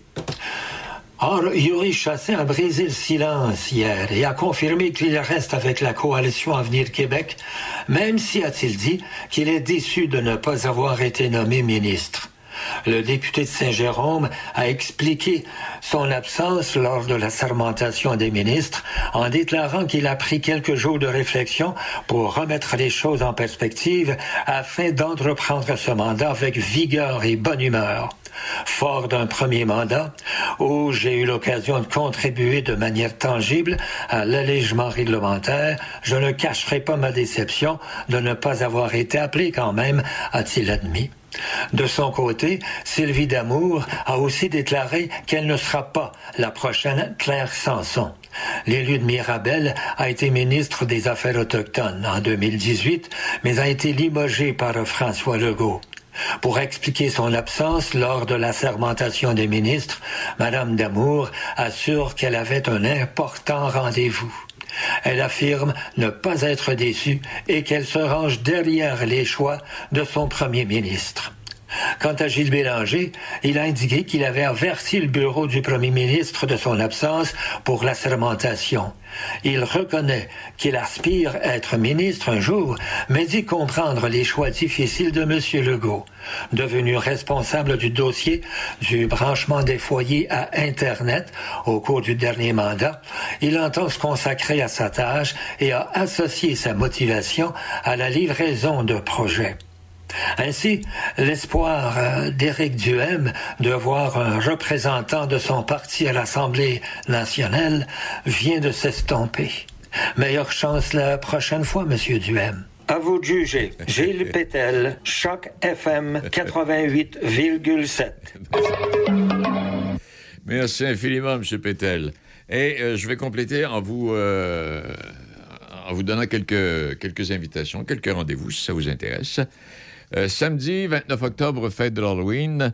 Or, Yuri Chassin a brisé le silence hier et a confirmé qu'il reste avec la coalition Avenir Québec, même si, a-t-il dit, qu'il est déçu de ne pas avoir été nommé ministre. Le député de Saint-Jérôme a expliqué son absence lors de la sermentation des ministres en déclarant qu'il a pris quelques jours de réflexion pour remettre les choses en perspective afin d'entreprendre ce mandat avec vigueur et bonne humeur. Fort d'un premier mandat où j'ai eu l'occasion de contribuer de manière tangible à l'allègement réglementaire, je ne cacherai pas ma déception de ne pas avoir été appelé quand même, a-t-il admis. De son côté, Sylvie Damour a aussi déclaré qu'elle ne sera pas la prochaine Claire Sanson. L'élu de Mirabel a été ministre des Affaires autochtones en 2018, mais a été limogé par François Legault. Pour expliquer son absence lors de la sermentation des ministres, Madame Damour assure qu'elle avait un important rendez-vous. Elle affirme ne pas être déçue et qu'elle se range derrière les choix de son premier ministre. Quant à Gilles Bélanger, il a indiqué qu'il avait averti le bureau du premier ministre de son absence pour la sermentation. Il reconnaît qu'il aspire à être ministre un jour, mais dit comprendre les choix difficiles de M. Legault. Devenu responsable du dossier du branchement des foyers à Internet au cours du dernier mandat, il entend se consacrer à sa tâche et a associé sa motivation à la livraison de projets. Ainsi, l'espoir euh, d'Éric Duhem de voir un représentant de son parti à l'Assemblée nationale vient de s'estomper. Meilleure chance la prochaine fois, Monsieur Duhem. À vous de juger. Gilles Pétel, Choc FM 88,7. Merci infiniment, M. Pétel. Et euh, je vais compléter en vous, euh, en vous donnant quelques, quelques invitations, quelques rendez-vous, si ça vous intéresse. Euh, samedi 29 octobre, fête de l'Halloween.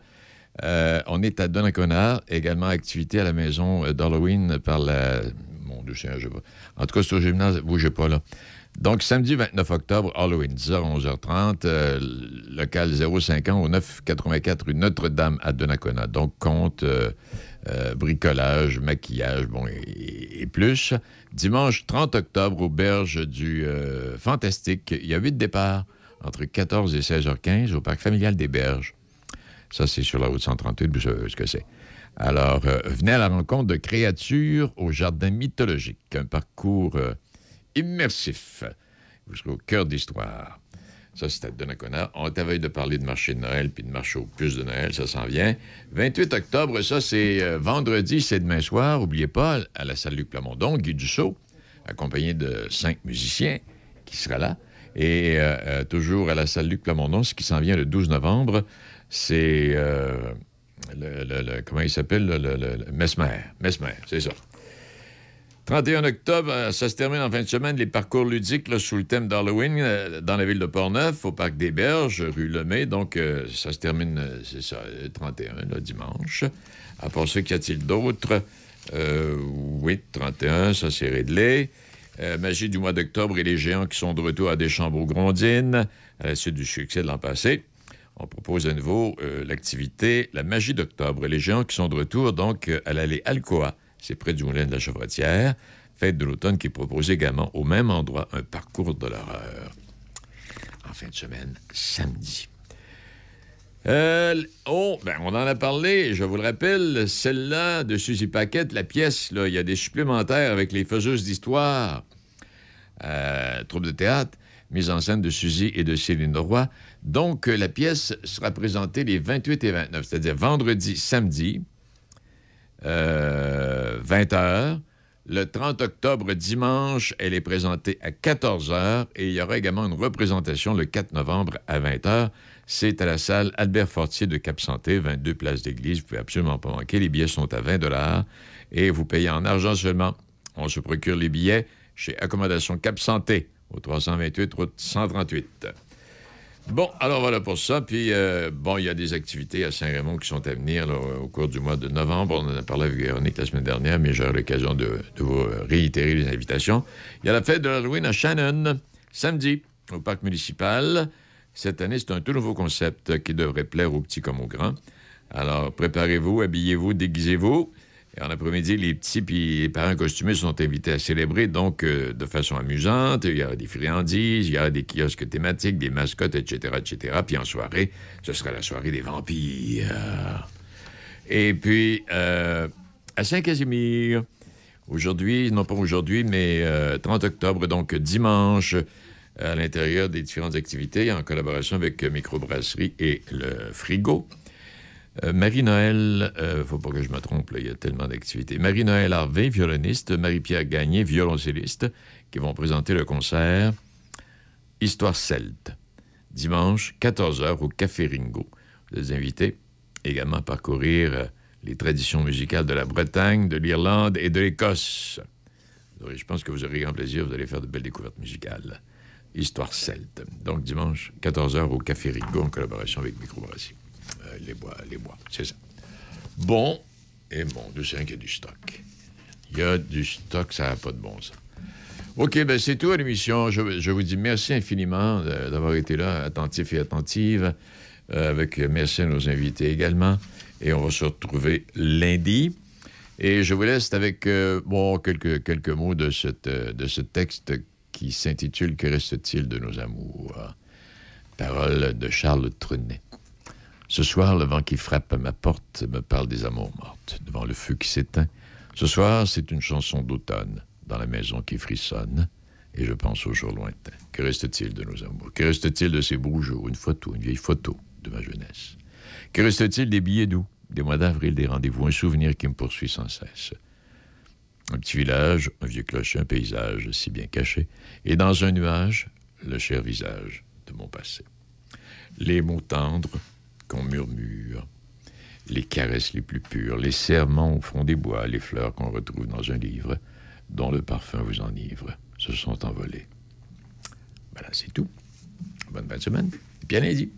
Euh, on est à Donnacona, également activité à la maison d'Halloween par la. Mon Dieu, je. En tout cas, c'est au gymnase, bougez pas là. Donc, samedi 29 octobre, Halloween, 10h, 11h30, euh, local 05 ans au 984 rue Notre-Dame à Donnacona. Donc, compte bricolage, maquillage, bon, et, plus. Dimanche 30 octobre, auberge du Fantastique, il y a huit départs entre 14 et 16h15 au parc familial des Berges. Ça, c'est sur la route 138, vous savez ce que c'est. Alors, euh, venez à la rencontre de créatures au jardin mythologique, un parcours euh, immersif. Vous serez au cœur d'histoire. Ça, c'est à Donnacona. On veille de parler de marché de Noël puis de marché au plus de Noël, ça s'en vient. 28 octobre, ça, c'est euh, vendredi, c'est demain soir. N'oubliez pas, à la salle Luc Plamondon, Guy Dussault, accompagné de cinq musiciens qui sera là. Et toujours à la salle Luc Plamondon, ce qui s'en vient le 12 novembre, c'est... Le, comment il s'appelle? Le, Mesmer. Mesmer, c'est ça. 31 octobre, euh, ça se termine en fin de semaine, les parcours ludiques sous le thème d'Halloween euh, dans la ville de Portneuf, au Parc des Berges, rue Lemay. Donc, euh, ça se termine, c'est ça, le 31, le dimanche. À part ça, qu'y a-t-il d'autre? oui, 31, ça c'est réglé. Magie du mois d'octobre et les géants qui sont de retour à Deschambault-Grondines, à la suite du succès de l'an passé. On propose à nouveau l'activité La magie d'octobre et les géants qui sont de retour, donc, à l'allée Alcoa c'est près du moulin de la Chevretière. Fête de l'automne qui propose également au même endroit un parcours de l'horreur. En fin de semaine, samedi. Euh, oh, ben, on en a parlé, je vous le rappelle, celle-là de Suzy Paquette, la pièce, il y a des supplémentaires avec les faiseuses d'histoire. Euh, troupe de théâtre, mise en scène de Suzy et de Céline Roy. Donc, la pièce sera présentée les 28 et 29, c'est-à-dire vendredi, samedi, 20 euh, h. Le 30 octobre, dimanche, elle est présentée à 14 h et il y aura également une représentation le 4 novembre à 20 h. C'est à la salle Albert Fortier de Cap-Santé, 22 places d'église. Vous pouvez absolument pas manquer. Les billets sont à 20 et vous payez en argent seulement. On se procure les billets chez Accommodation Cap-Santé, au 328 route 138. Bon, alors voilà pour ça. Puis, euh, bon, il y a des activités à Saint-Raymond qui sont à venir au cours du mois de novembre. On en a parlé avec Véronique la semaine dernière, mais j'aurai l'occasion de, vous réitérer les invitations. Il y a la fête de l'Halloween à Shannon, samedi, au parc municipal. Cette année, c'est un tout nouveau concept qui devrait plaire aux petits comme aux grands. Alors, préparez-vous, habillez-vous, déguisez-vous. Et en après-midi, les petits puis les parents costumés sont invités à célébrer, donc euh, de façon amusante. Il y aura des friandises, il y aura des kiosques thématiques, des mascottes, etc., etc. Puis en soirée, ce sera la soirée des vampires. Et puis, euh, à Saint-Casimir, aujourd'hui, non pas aujourd'hui, mais 30 euh, octobre, donc dimanche, à l'intérieur des différentes activités, en collaboration avec Microbrasserie et le Frigo. Euh, Marie-Noël, euh, faut pas que je me trompe, il y a tellement d'activités. Marie-Noël Harvey, violoniste, Marie-Pierre Gagné, violoncelliste, qui vont présenter le concert Histoire celte, dimanche, 14h au Café Ringo. Vous êtes invités également à parcourir euh, les traditions musicales de la Bretagne, de l'Irlande et de l'Écosse. Je pense que vous aurez grand plaisir, vous allez faire de belles découvertes musicales. Histoire celte. Donc, dimanche, 14h au Café Ringo, en collaboration avec Microbrasserie. Euh, les bois, les bois, c'est ça. Bon, et bon, je sais qu'il y a du stock. Il y a du stock, ça n'a pas de bon sens. OK, ben c'est tout à l'émission. Je, vous dis merci infiniment d'avoir été là, attentif et attentive, euh, avec merci à nos invités également. Et on va se retrouver lundi. Et je vous laisse avec euh, bon, quelques, quelques mots de, cette, de ce texte qui s'intitule Que reste-t-il de nos amours? Parole de Charles Trunet. Ce soir, le vent qui frappe à ma porte me parle des amours mortes, devant le feu qui s'éteint. Ce soir, c'est une chanson d'automne, dans la maison qui frissonne, et je pense aux jours lointains. Que reste-t-il de nos amours? Que reste-t-il de ces beaux jours? Une photo, une vieille photo de ma jeunesse. Que reste-t-il des billets doux, des mois d'avril, des rendez-vous, un souvenir qui me poursuit sans cesse? Un petit village, un vieux clocher, un paysage si bien caché, et dans un nuage, le cher visage de mon passé. Les mots tendres, qu'on murmure, les caresses les plus pures, les serments au fond des bois, les fleurs qu'on retrouve dans un livre, dont le parfum vous enivre, se sont envolés. Voilà, c'est tout. Bonne fin de semaine. À lundi.